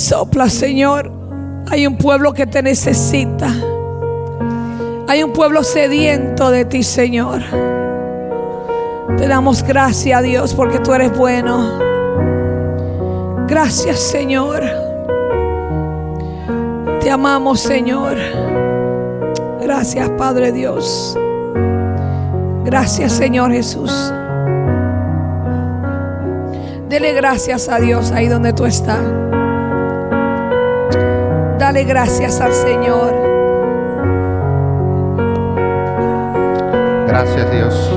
Sopla, Señor. Hay un pueblo que te necesita. Hay un pueblo sediento de ti, Señor. Te damos gracias, Dios, porque tú eres bueno. Gracias, Señor. Te amamos, Señor. Gracias, Padre Dios. Gracias, Señor Jesús. Dele gracias a Dios ahí donde tú estás. Gracias al Señor. Gracias Dios.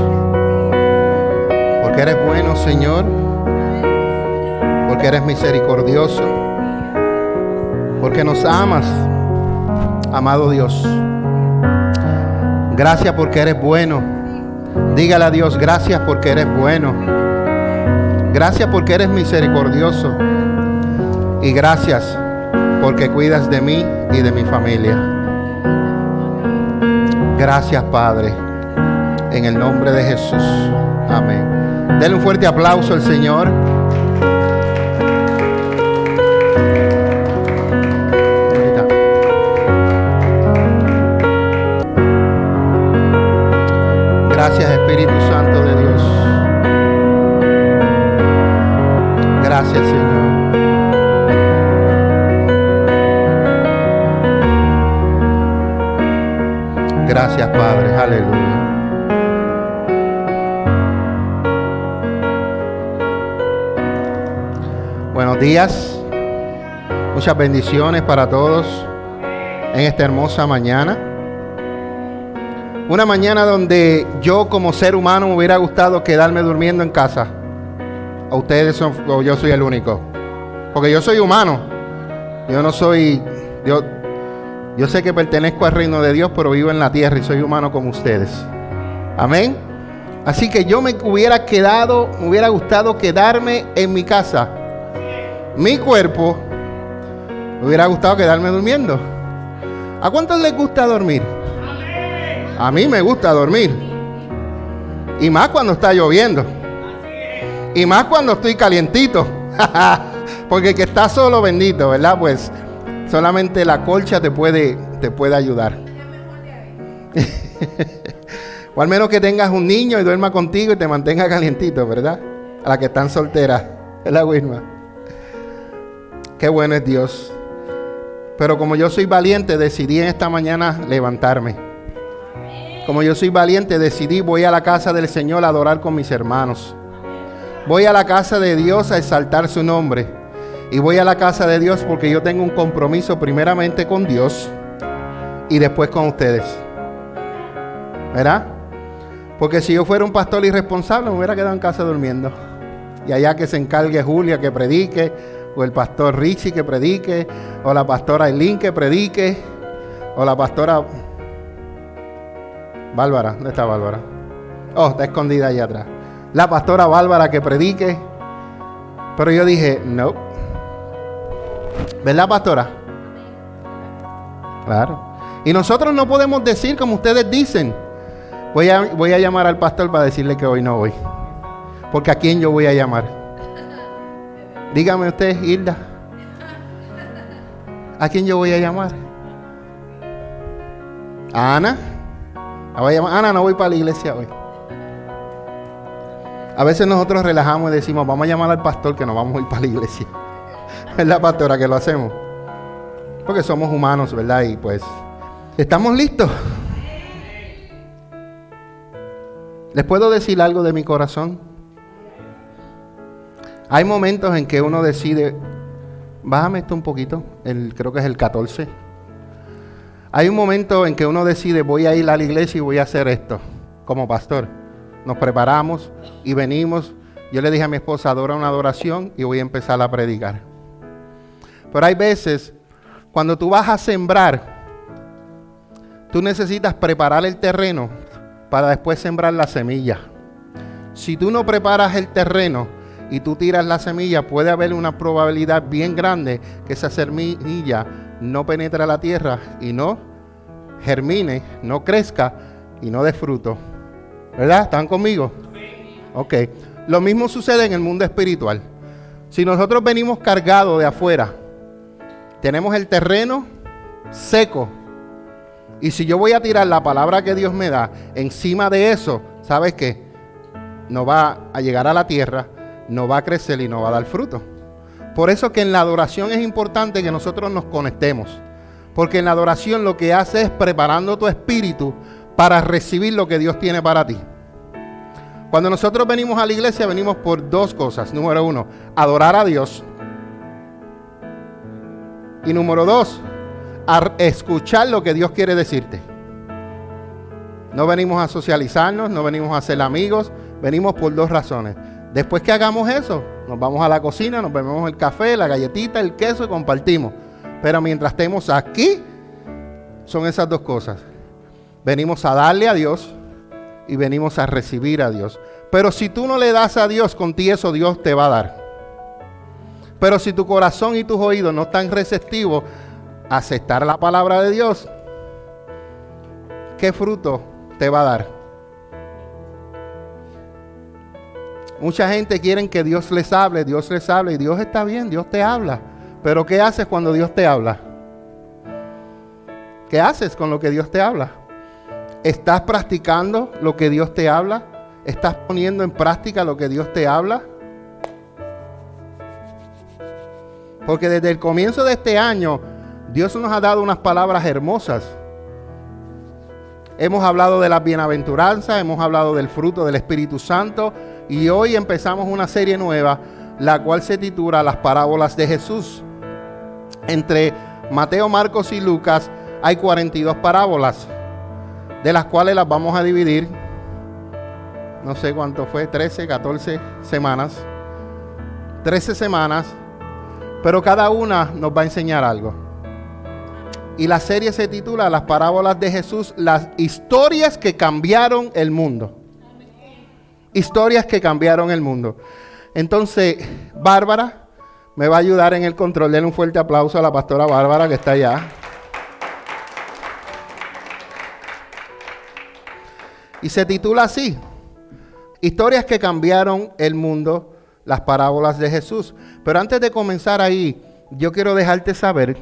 Porque eres bueno, Señor. Porque eres misericordioso. Porque nos amas, amado Dios. Gracias porque eres bueno. Dígale a Dios, gracias porque eres bueno. Gracias porque eres misericordioso. Y gracias porque cuidas de mí y de mi familia. Gracias, Padre. En el nombre de Jesús. Amén. Denle un fuerte aplauso al Señor. Gracias Espíritu Santo de Dios. Gracias Señor. Gracias Padre. Aleluya. Buenos días. Muchas bendiciones para todos en esta hermosa mañana. Una mañana donde yo como ser humano me hubiera gustado quedarme durmiendo en casa. ¿O ustedes son, o yo soy el único? Porque yo soy humano. Yo no soy, yo, yo sé que pertenezco al reino de Dios, pero vivo en la tierra y soy humano como ustedes. Amén. Así que yo me hubiera quedado, me hubiera gustado quedarme en mi casa. Mi cuerpo, me hubiera gustado quedarme durmiendo. ¿A cuántos les gusta dormir? A mí me gusta dormir. Y más cuando está lloviendo. Y más cuando estoy calientito. Porque el que está solo, bendito, ¿verdad? Pues solamente la colcha te puede, te puede ayudar. o al menos que tengas un niño y duerma contigo y te mantenga calientito, ¿verdad? A la que están solteras. Es la Wilma. Qué bueno es Dios. Pero como yo soy valiente, decidí en esta mañana levantarme. Como yo soy valiente, decidí voy a la casa del Señor a adorar con mis hermanos. Voy a la casa de Dios a exaltar su nombre. Y voy a la casa de Dios porque yo tengo un compromiso primeramente con Dios y después con ustedes. ¿Verdad? Porque si yo fuera un pastor irresponsable me hubiera quedado en casa durmiendo. Y allá que se encargue Julia que predique, o el pastor Richie que predique, o la pastora Eileen que predique, o la pastora Bárbara, ¿dónde está Bárbara? Oh, está escondida allá atrás. La pastora Bárbara que predique. Pero yo dije, no. ¿Verdad, pastora? Claro. Y nosotros no podemos decir como ustedes dicen. Voy a, voy a llamar al pastor para decirle que hoy no voy. Porque a quién yo voy a llamar. Dígame usted, Hilda. ¿A quién yo voy a llamar? ¿A Ana? La voy a llamar. Ana, no voy para la iglesia hoy. A veces nosotros relajamos y decimos, vamos a llamar al pastor que nos vamos a ir para la iglesia. La pastora que lo hacemos. Porque somos humanos, ¿verdad? Y pues, ¿estamos listos? ¿Les puedo decir algo de mi corazón? Hay momentos en que uno decide, bájame esto un poquito, el, creo que es el 14. Hay un momento en que uno decide, voy a ir a la iglesia y voy a hacer esto, como pastor. Nos preparamos y venimos. Yo le dije a mi esposa, adora una adoración y voy a empezar a predicar. Pero hay veces, cuando tú vas a sembrar, tú necesitas preparar el terreno para después sembrar la semilla. Si tú no preparas el terreno y tú tiras la semilla, puede haber una probabilidad bien grande que esa semilla no penetre a la tierra y no germine, no crezca y no dé fruto. ¿Verdad? ¿Están conmigo? Ok. Lo mismo sucede en el mundo espiritual. Si nosotros venimos cargados de afuera, tenemos el terreno seco. Y si yo voy a tirar la palabra que Dios me da encima de eso, ¿sabes qué? No va a llegar a la tierra, no va a crecer y no va a dar fruto. Por eso que en la adoración es importante que nosotros nos conectemos. Porque en la adoración lo que hace es preparando tu espíritu para recibir lo que Dios tiene para ti. Cuando nosotros venimos a la iglesia venimos por dos cosas. Número uno, adorar a Dios. Y número dos, escuchar lo que Dios quiere decirte. No venimos a socializarnos, no venimos a ser amigos, venimos por dos razones. Después que hagamos eso, nos vamos a la cocina, nos bebemos el café, la galletita, el queso y compartimos. Pero mientras estemos aquí, son esas dos cosas. Venimos a darle a Dios y venimos a recibir a Dios. Pero si tú no le das a Dios, con ti eso Dios te va a dar. Pero si tu corazón y tus oídos no están receptivos a aceptar la palabra de Dios, ¿qué fruto te va a dar? Mucha gente quiere que Dios les hable, Dios les hable y Dios está bien, Dios te habla. Pero ¿qué haces cuando Dios te habla? ¿Qué haces con lo que Dios te habla? ¿Estás practicando lo que Dios te habla? ¿Estás poniendo en práctica lo que Dios te habla? Porque desde el comienzo de este año, Dios nos ha dado unas palabras hermosas. Hemos hablado de las bienaventuranzas, hemos hablado del fruto del Espíritu Santo y hoy empezamos una serie nueva, la cual se titula Las parábolas de Jesús. Entre Mateo, Marcos y Lucas hay 42 parábolas, de las cuales las vamos a dividir, no sé cuánto fue, 13, 14 semanas. 13 semanas, pero cada una nos va a enseñar algo. Y la serie se titula Las parábolas de Jesús, las historias que cambiaron el mundo. Historias que cambiaron el mundo. Entonces, Bárbara, me va a ayudar en el control. Denle un fuerte aplauso a la pastora Bárbara que está allá. Y se titula así, Historias que cambiaron el mundo, las parábolas de Jesús. Pero antes de comenzar ahí, yo quiero dejarte saber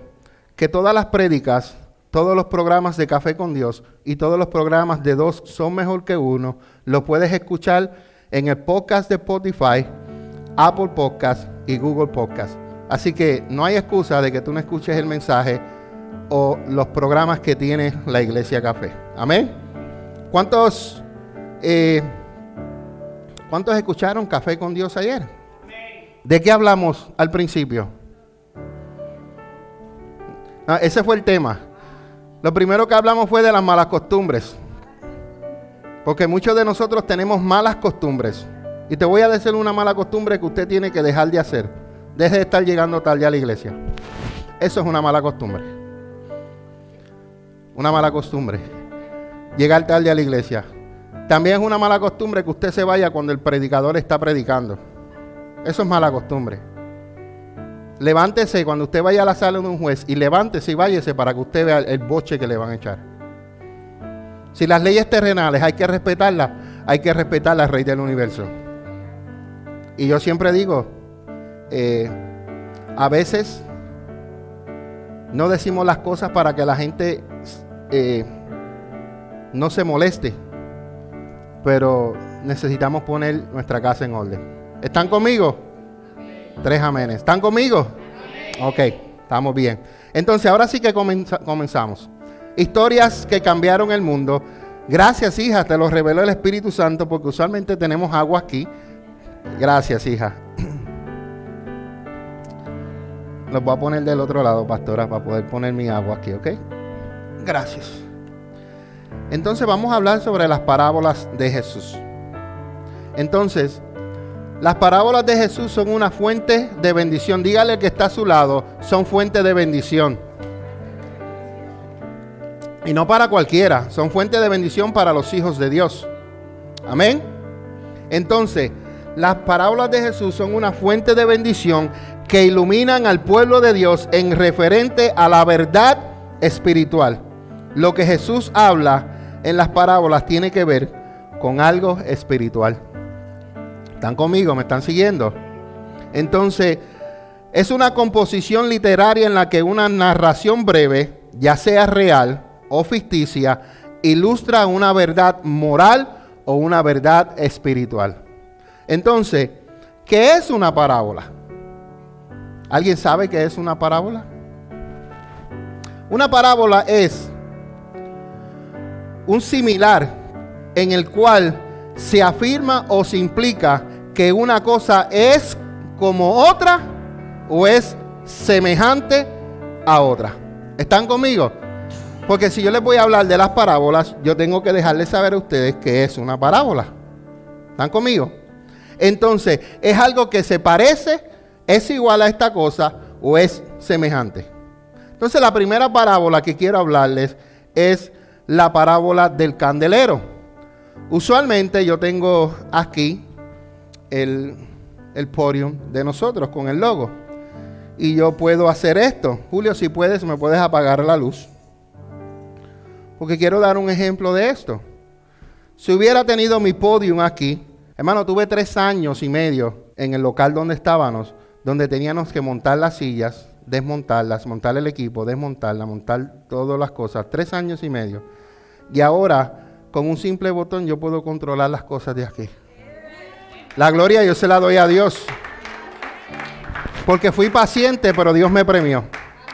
que todas las prédicas, todos los programas de Café con Dios y todos los programas de dos son mejor que uno, lo puedes escuchar en el podcast de Spotify, Apple Podcast y Google Podcast. Así que no hay excusa de que tú no escuches el mensaje o los programas que tiene la Iglesia Café. Amén. ¿Cuántos, eh, ¿cuántos escucharon Café con Dios ayer? ¿De qué hablamos al principio? Ah, ese fue el tema. Lo primero que hablamos fue de las malas costumbres. Porque muchos de nosotros tenemos malas costumbres. Y te voy a decir una mala costumbre que usted tiene que dejar de hacer. Deje de estar llegando tarde a la iglesia. Eso es una mala costumbre. Una mala costumbre. Llegar tarde a la iglesia. También es una mala costumbre que usted se vaya cuando el predicador está predicando. Eso es mala costumbre. Levántese cuando usted vaya a la sala de un juez y levántese y váyase para que usted vea el boche que le van a echar. Si las leyes terrenales hay que respetarlas, hay que respetar al Rey del Universo. Y yo siempre digo, eh, a veces no decimos las cosas para que la gente eh, no se moleste, pero necesitamos poner nuestra casa en orden. ¿Están conmigo? Tres amenes. ¿Están conmigo? Ok, estamos bien. Entonces, ahora sí que comenzamos. Historias que cambiaron el mundo. Gracias, hija, te lo reveló el Espíritu Santo, porque usualmente tenemos agua aquí Gracias, hija. Los voy a poner del otro lado, pastora, para poder poner mi agua aquí, ¿ok? Gracias. Entonces vamos a hablar sobre las parábolas de Jesús. Entonces, las parábolas de Jesús son una fuente de bendición. Dígale que está a su lado, son fuente de bendición. Y no para cualquiera, son fuente de bendición para los hijos de Dios. Amén. Entonces, las parábolas de Jesús son una fuente de bendición que iluminan al pueblo de Dios en referente a la verdad espiritual. Lo que Jesús habla en las parábolas tiene que ver con algo espiritual. ¿Están conmigo? ¿Me están siguiendo? Entonces, es una composición literaria en la que una narración breve, ya sea real o ficticia, ilustra una verdad moral o una verdad espiritual. Entonces, ¿qué es una parábola? ¿Alguien sabe qué es una parábola? Una parábola es un similar en el cual se afirma o se implica que una cosa es como otra o es semejante a otra. ¿Están conmigo? Porque si yo les voy a hablar de las parábolas, yo tengo que dejarles saber a ustedes que es una parábola. ¿Están conmigo? Entonces, ¿es algo que se parece, es igual a esta cosa o es semejante? Entonces, la primera parábola que quiero hablarles es la parábola del candelero. Usualmente yo tengo aquí el, el podium de nosotros con el logo. Y yo puedo hacer esto. Julio, si puedes, me puedes apagar la luz. Porque quiero dar un ejemplo de esto. Si hubiera tenido mi podium aquí, hermano, tuve tres años y medio en el local donde estábamos, donde teníamos que montar las sillas, desmontarlas, montar el equipo, desmontarla, montar todas las cosas. Tres años y medio. Y ahora, con un simple botón, yo puedo controlar las cosas de aquí. La gloria yo se la doy a Dios. Porque fui paciente, pero Dios me premió.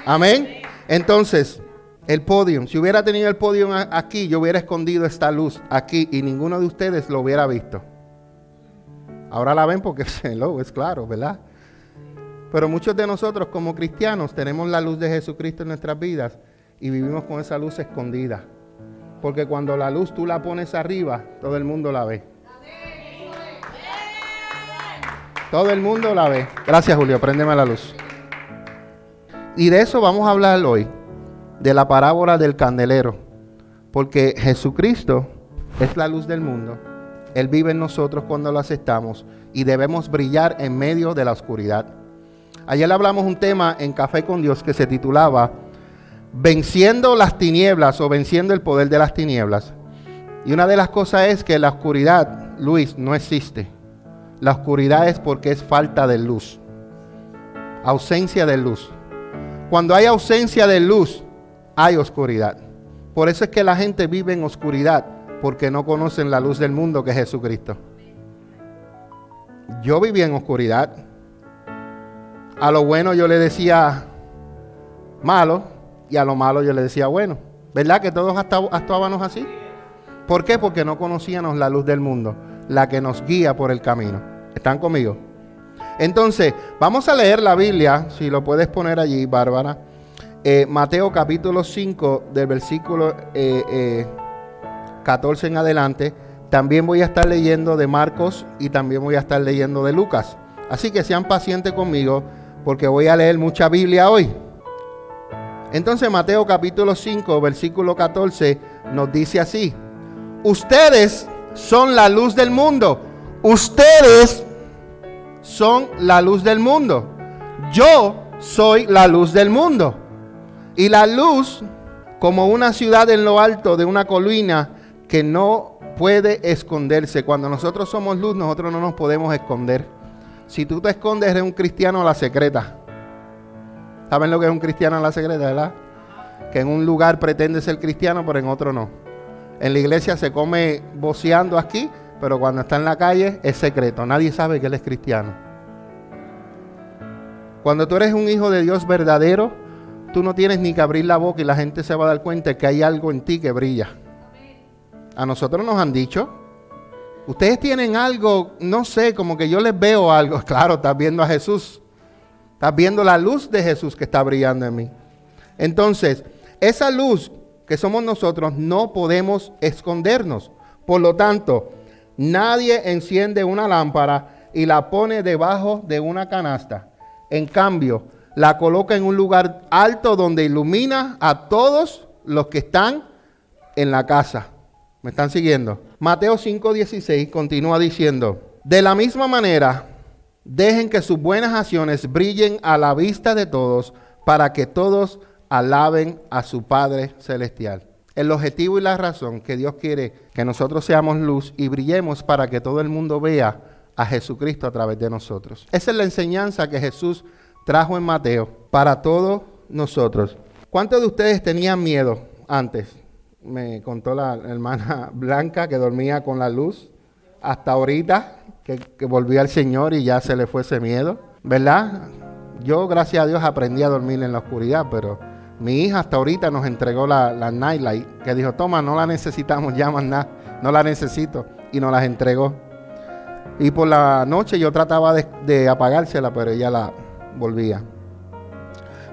Amén. Entonces, el podio. Si hubiera tenido el podio aquí, yo hubiera escondido esta luz aquí y ninguno de ustedes lo hubiera visto. Ahora la ven porque es claro, ¿verdad? Pero muchos de nosotros como cristianos tenemos la luz de Jesucristo en nuestras vidas y vivimos con esa luz escondida. Porque cuando la luz tú la pones arriba, todo el mundo la ve. Todo el mundo la ve. Gracias Julio, préndeme la luz. Y de eso vamos a hablar hoy de la parábola del candelero, porque Jesucristo es la luz del mundo. Él vive en nosotros cuando lo aceptamos y debemos brillar en medio de la oscuridad. Ayer hablamos un tema en Café con Dios que se titulaba Venciendo las tinieblas o venciendo el poder de las tinieblas. Y una de las cosas es que la oscuridad, Luis, no existe. La oscuridad es porque es falta de luz. Ausencia de luz. Cuando hay ausencia de luz, hay oscuridad. Por eso es que la gente vive en oscuridad, porque no conocen la luz del mundo que es Jesucristo. Yo vivía en oscuridad. A lo bueno yo le decía malo y a lo malo yo le decía bueno. ¿Verdad que todos actuábamos así? ¿Por qué? Porque no conocíamos la luz del mundo, la que nos guía por el camino. ¿Están conmigo? Entonces, vamos a leer la Biblia, si lo puedes poner allí, Bárbara. Eh, Mateo capítulo 5, del versículo 14 eh, eh, en adelante. También voy a estar leyendo de Marcos y también voy a estar leyendo de Lucas. Así que sean pacientes conmigo porque voy a leer mucha Biblia hoy. Entonces Mateo capítulo 5, versículo 14 nos dice así. Ustedes son la luz del mundo. Ustedes son la luz del mundo. Yo soy la luz del mundo. Y la luz, como una ciudad en lo alto de una colina que no puede esconderse. Cuando nosotros somos luz, nosotros no nos podemos esconder. Si tú te escondes, eres un cristiano a la secreta. ¿Saben lo que es un cristiano a la secreta, verdad? Que en un lugar pretende ser cristiano, pero en otro no. En la iglesia se come voceando aquí, pero cuando está en la calle es secreto. Nadie sabe que él es cristiano. Cuando tú eres un hijo de Dios verdadero, tú no tienes ni que abrir la boca y la gente se va a dar cuenta que hay algo en ti que brilla. A nosotros nos han dicho, ustedes tienen algo, no sé, como que yo les veo algo. Claro, estás viendo a Jesús. Estás viendo la luz de Jesús que está brillando en mí. Entonces, esa luz que somos nosotros no podemos escondernos. Por lo tanto, nadie enciende una lámpara y la pone debajo de una canasta. En cambio, la coloca en un lugar alto donde ilumina a todos los que están en la casa. ¿Me están siguiendo? Mateo 5:16 continúa diciendo, de la misma manera, dejen que sus buenas acciones brillen a la vista de todos para que todos alaben a su Padre Celestial. El objetivo y la razón que Dios quiere que nosotros seamos luz y brillemos para que todo el mundo vea a Jesucristo a través de nosotros. Esa es la enseñanza que Jesús trajo en Mateo para todos nosotros. ¿Cuántos de ustedes tenían miedo antes? Me contó la hermana Blanca que dormía con la luz hasta ahorita que, que volvió al Señor y ya se le fue ese miedo, ¿verdad? Yo, gracias a Dios, aprendí a dormir en la oscuridad, pero mi hija hasta ahorita nos entregó la, la Nightlight, que dijo, toma, no la necesitamos ya nada, no la necesito, y nos las entregó. Y por la noche yo trataba de, de apagársela, pero ella la volvía.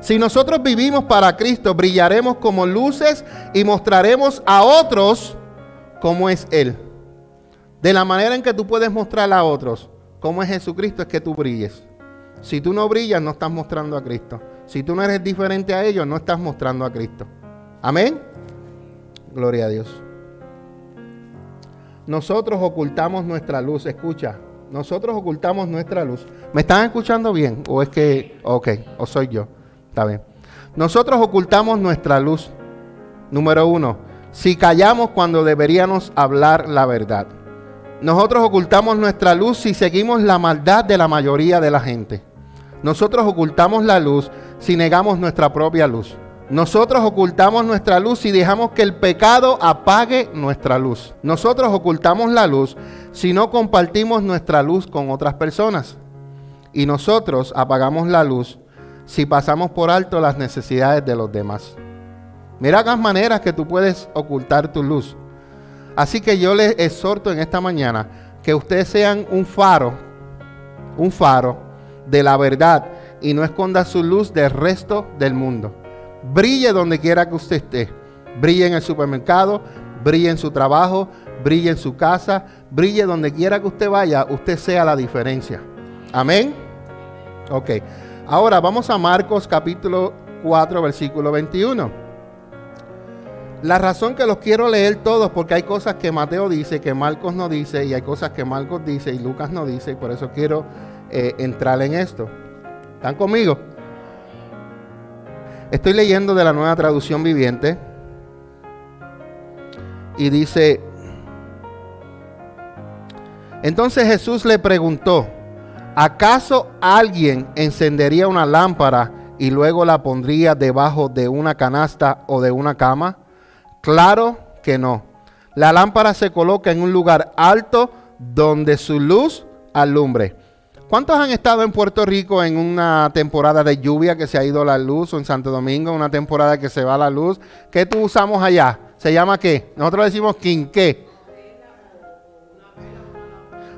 Si nosotros vivimos para Cristo, brillaremos como luces y mostraremos a otros cómo es Él. De la manera en que tú puedes mostrar a otros cómo es Jesucristo es que tú brilles. Si tú no brillas, no estás mostrando a Cristo. Si tú no eres diferente a ellos, no estás mostrando a Cristo. Amén. Gloria a Dios. Nosotros ocultamos nuestra luz. Escucha, nosotros ocultamos nuestra luz. ¿Me están escuchando bien? ¿O es que, ok, o soy yo? Está bien. Nosotros ocultamos nuestra luz. Número uno, si callamos cuando deberíamos hablar la verdad. Nosotros ocultamos nuestra luz si seguimos la maldad de la mayoría de la gente. Nosotros ocultamos la luz si negamos nuestra propia luz. Nosotros ocultamos nuestra luz si dejamos que el pecado apague nuestra luz. Nosotros ocultamos la luz si no compartimos nuestra luz con otras personas. Y nosotros apagamos la luz si pasamos por alto las necesidades de los demás. Mira las maneras que tú puedes ocultar tu luz. Así que yo les exhorto en esta mañana que ustedes sean un faro, un faro de la verdad y no esconda su luz del resto del mundo. Brille donde quiera que usted esté. Brille en el supermercado, brille en su trabajo, brille en su casa, brille donde quiera que usted vaya, usted sea la diferencia. Amén. Ok. Ahora vamos a Marcos capítulo 4, versículo 21. La razón que los quiero leer todos, porque hay cosas que Mateo dice, que Marcos no dice, y hay cosas que Marcos dice y Lucas no dice, y por eso quiero eh, entrar en esto. ¿Están conmigo? Estoy leyendo de la nueva traducción viviente. Y dice, entonces Jesús le preguntó, ¿acaso alguien encendería una lámpara y luego la pondría debajo de una canasta o de una cama? Claro que no. La lámpara se coloca en un lugar alto donde su luz alumbre. ¿Cuántos han estado en Puerto Rico en una temporada de lluvia que se ha ido la luz o en Santo Domingo una temporada que se va la luz? ¿Qué tú usamos allá? ¿Se llama qué? Nosotros decimos quinqué.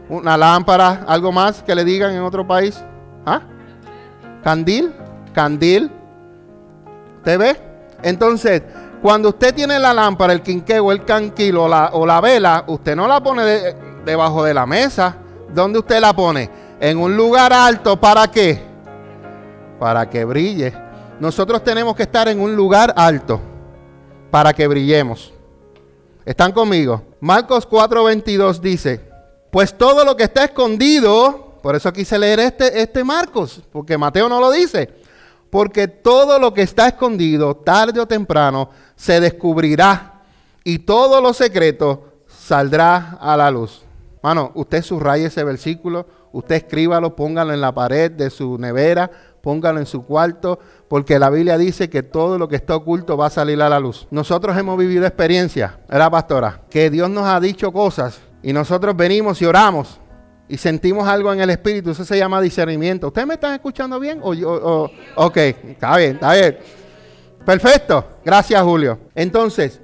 Una lámpara, algo más que le digan en otro país. ¿Ah? ¿Candil? ¿Candil? ¿Te ve? Entonces, cuando usted tiene la lámpara, el quinqueo, el canquilo o la, o la vela, usted no la pone debajo de la mesa. ¿Dónde usted la pone? En un lugar alto. ¿Para qué? Para que brille. Nosotros tenemos que estar en un lugar alto para que brillemos. ¿Están conmigo? Marcos 4:22 dice, pues todo lo que está escondido, por eso quise leer este, este Marcos, porque Mateo no lo dice, porque todo lo que está escondido, tarde o temprano, se descubrirá y todo lo secreto saldrá a la luz. Mano, usted subraye ese versículo, usted escríbalo, póngalo en la pared de su nevera, póngalo en su cuarto, porque la Biblia dice que todo lo que está oculto va a salir a la luz. Nosotros hemos vivido experiencias, ¿verdad, pastora? Que Dios nos ha dicho cosas y nosotros venimos y oramos y sentimos algo en el espíritu. Eso se llama discernimiento. ¿Ustedes me están escuchando bien? O, o, ok, está bien, está bien. Perfecto. Gracias, Julio. Entonces,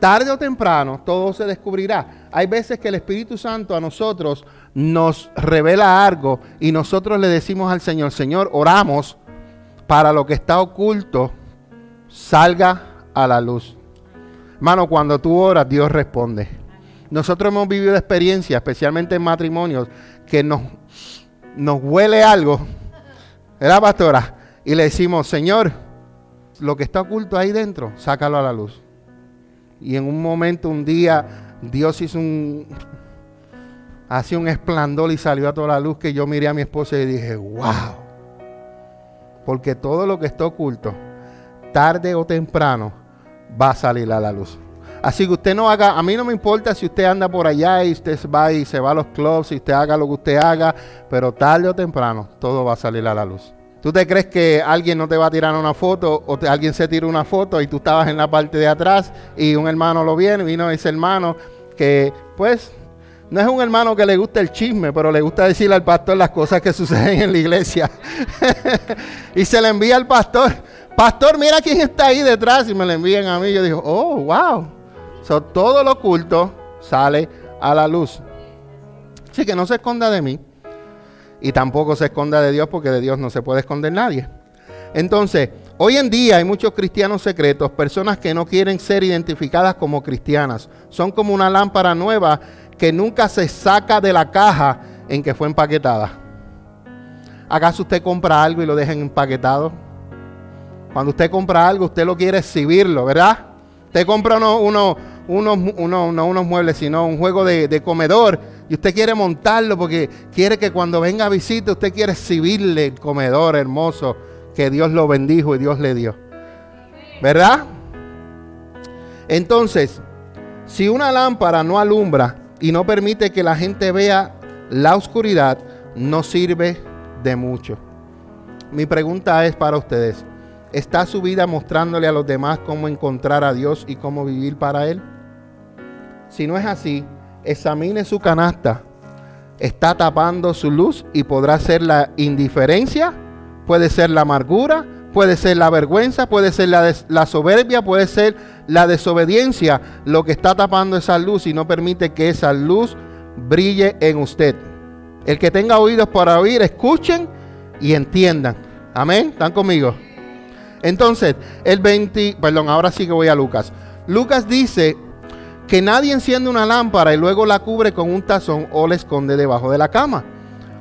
tarde o temprano todo se descubrirá. Hay veces que el Espíritu Santo a nosotros nos revela algo y nosotros le decimos al Señor, Señor, oramos para lo que está oculto salga a la luz. Hermano, cuando tú oras, Dios responde. Nosotros hemos vivido experiencias, especialmente en matrimonios, que nos, nos huele algo, ¿verdad, pastora? Y le decimos, Señor, lo que está oculto ahí dentro, sácalo a la luz. Y en un momento, un día, Dios hizo un, hacía un esplendor y salió a toda la luz que yo miré a mi esposa y dije, wow. Porque todo lo que está oculto, tarde o temprano, va a salir a la luz. Así que usted no haga, a mí no me importa si usted anda por allá y usted va y se va a los clubs y usted haga lo que usted haga, pero tarde o temprano todo va a salir a la luz. ¿Tú te crees que alguien no te va a tirar una foto o alguien se tira una foto y tú estabas en la parte de atrás y un hermano lo viene, vino ese hermano que pues no es un hermano que le gusta el chisme, pero le gusta decirle al pastor las cosas que suceden en la iglesia. y se le envía al pastor, pastor, mira quién está ahí detrás y me lo envían a mí. Yo digo, oh, wow. Todo lo oculto sale a la luz. Así que no se esconda de mí. Y tampoco se esconda de Dios porque de Dios no se puede esconder nadie. Entonces, hoy en día hay muchos cristianos secretos, personas que no quieren ser identificadas como cristianas. Son como una lámpara nueva que nunca se saca de la caja en que fue empaquetada. ¿Acaso usted compra algo y lo deja empaquetado? Cuando usted compra algo, usted lo quiere exhibirlo, ¿verdad? Usted compra uno, no unos muebles, sino un juego de comedor y usted quiere montarlo porque quiere que cuando venga a visita usted quiere exhibirle el comedor hermoso que Dios lo bendijo y Dios le dio. ¿Verdad? Entonces, si una lámpara no alumbra y no permite que la gente vea la oscuridad, no sirve de mucho. Mi pregunta es para ustedes, ¿está su vida mostrándole a los demás cómo encontrar a Dios y cómo vivir para Él? Si no es así, examine su canasta. Está tapando su luz y podrá ser la indiferencia, puede ser la amargura, puede ser la vergüenza, puede ser la, soberbia, puede ser la desobediencia, lo que está tapando esa luz y no permite que esa luz brille en usted. El que tenga oídos para oír, escuchen y entiendan. Amén. ¿Están conmigo? Entonces, el 20, perdón, ahora sí que voy a Lucas. Lucas dice que nadie enciende una lámpara y luego la cubre con un tazón o la esconde debajo de la cama.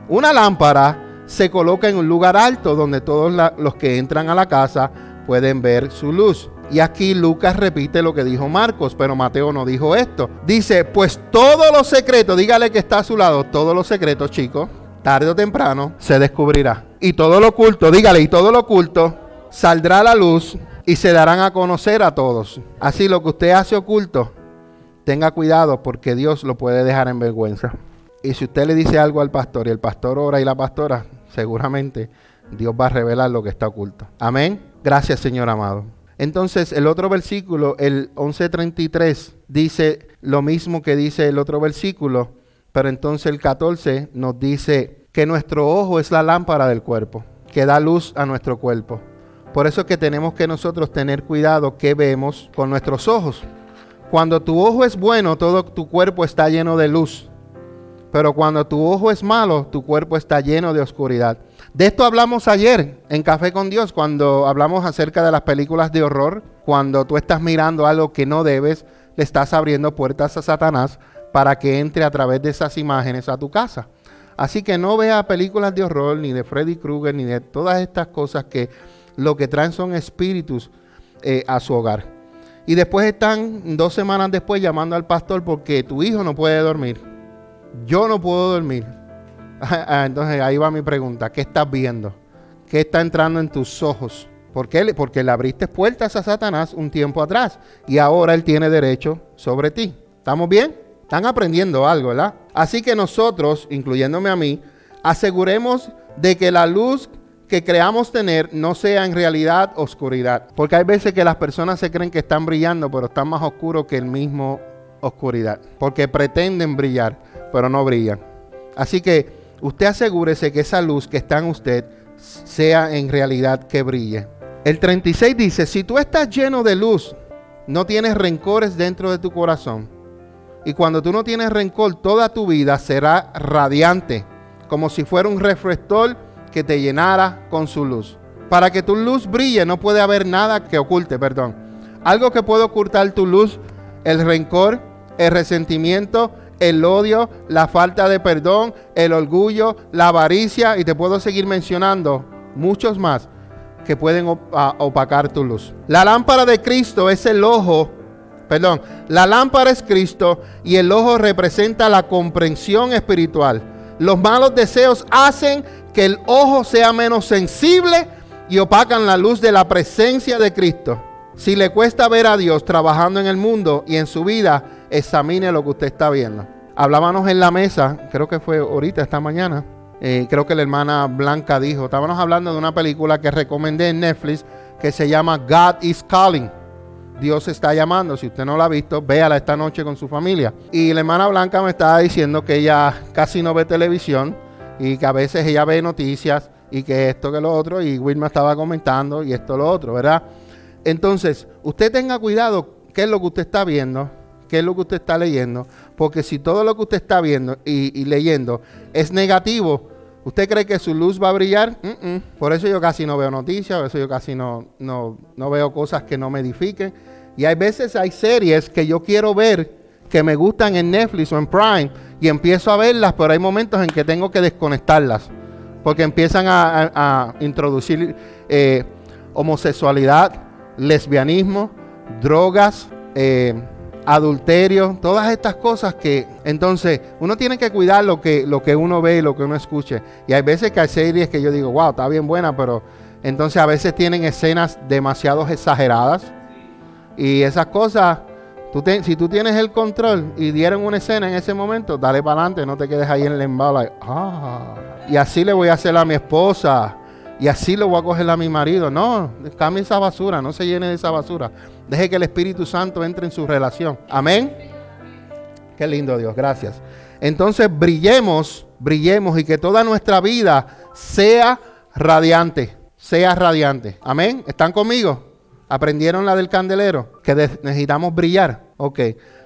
Una lámpara se coloca en un lugar alto donde todos los que entran a la casa pueden ver su luz. Y aquí Lucas repite lo que dijo Marcos, pero Mateo no dijo esto. Dice, pues todos los secretos, dígale que está a su lado, todos los secretos, chicos, tarde o temprano se descubrirá. Y todo lo oculto, dígale, y todo lo oculto saldrá a la luz y se darán a conocer a todos. Así lo que usted hace oculto, tenga cuidado porque Dios lo puede dejar en vergüenza. Y si usted le dice algo al pastor y el pastor ora y la pastora, seguramente Dios va a revelar lo que está oculto. Amén. Gracias Señor amado. Entonces el otro versículo, el 11.33, dice lo mismo que dice el otro versículo, pero entonces el 14 nos dice que nuestro ojo es la lámpara del cuerpo, que da luz a nuestro cuerpo. Por eso es que tenemos que nosotros tener cuidado que vemos con nuestros ojos. Cuando tu ojo es bueno, todo tu cuerpo está lleno de luz. Pero cuando tu ojo es malo, tu cuerpo está lleno de oscuridad. De esto hablamos ayer en Café con Dios, cuando hablamos acerca de las películas de horror. Cuando tú estás mirando algo que no debes, le estás abriendo puertas a Satanás para que entre a través de esas imágenes a tu casa. Así que no vea películas de horror, ni de Freddy Krueger, ni de todas estas cosas que lo que traen son espíritus eh, a su hogar. Y después están dos semanas después llamando al pastor porque tu hijo no puede dormir. Yo no puedo dormir. Ah, entonces ahí va mi pregunta. ¿Qué estás viendo? ¿Qué está entrando en tus ojos? ¿Por qué? Porque le abriste puertas a Satanás un tiempo atrás y ahora él tiene derecho sobre ti. ¿Estamos bien? Están aprendiendo algo, ¿verdad? Así que nosotros, incluyéndome a mí, aseguremos de que la luz que creamos tener no sea en realidad oscuridad. Porque hay veces que las personas se creen que están brillando, pero están más oscuros que el mismo oscuridad. Porque pretenden brillar, pero no brillan. Así que usted asegúrese que esa luz que está en usted sea en realidad que brille. El 36 dice, si tú estás lleno de luz, no tienes rencores dentro de tu corazón. Y cuando tú no tienes rencor, toda tu vida será radiante, como si fuera un reflector que te llenara con su luz. Para que tu luz brille no puede haber nada que oculte, perdón. Algo que puede ocultar tu luz, el rencor, el resentimiento, el odio, la falta de perdón, el orgullo, la avaricia y te puedo seguir mencionando muchos más que pueden opacar tu luz. La lámpara de Cristo es el ojo, perdón, la lámpara es Cristo y el ojo representa la comprensión espiritual. Los malos deseos hacen que el ojo sea menos sensible y opacan la luz de la presencia de Cristo. Si le cuesta ver a Dios trabajando en el mundo y en su vida, examine lo que usted está viendo. Hablábamos en la mesa, creo que fue ahorita, esta mañana, Eh, creo que la hermana Blanca dijo, estábamos hablando de una película que recomendé en Netflix que se llama God is Calling. Dios está llamando. Si usted no la ha visto, véala esta noche con su familia. Y la hermana Blanca me estaba diciendo que ella casi no ve televisión y que a veces ella ve noticias y que esto, que lo otro. Y Wilma estaba comentando y esto, lo otro, ¿verdad? Entonces, usted tenga cuidado qué es lo que usted está viendo, qué es lo que usted está leyendo. Porque si todo lo que usted está viendo y, leyendo es negativo, ¿Usted cree que su luz va a brillar? Por eso yo casi no veo noticias, por eso yo casi no, no, no, veo cosas que no me edifiquen. Y hay veces hay series que yo quiero ver que me gustan en Netflix o en Prime y empiezo a verlas, pero hay momentos en que tengo que desconectarlas porque empiezan a, introducir eh, homosexualidad, lesbianismo, drogas. Eh, adulterio, todas estas cosas que entonces uno tiene que cuidar lo que, lo que uno ve y lo que uno escuche. Y hay veces que hay series que yo digo, wow, está bien buena, pero entonces a veces tienen escenas demasiado exageradas. Y esas cosas, si tú tienes el control y dieron una escena en ese momento, dale para adelante, no te quedes ahí en el embalo. ah, y así le voy a hacer a mi esposa y así lo voy a coger a mi marido. No, cambie esa basura, no se llene de esa basura. Deje que el Espíritu Santo entre en su relación. Amén. Qué lindo Dios, gracias. Entonces brillemos, brillemos y que toda nuestra vida sea radiante, sea radiante. Amén. ¿Están conmigo? ¿Aprendieron la del candelero? Que necesitamos brillar. Ok.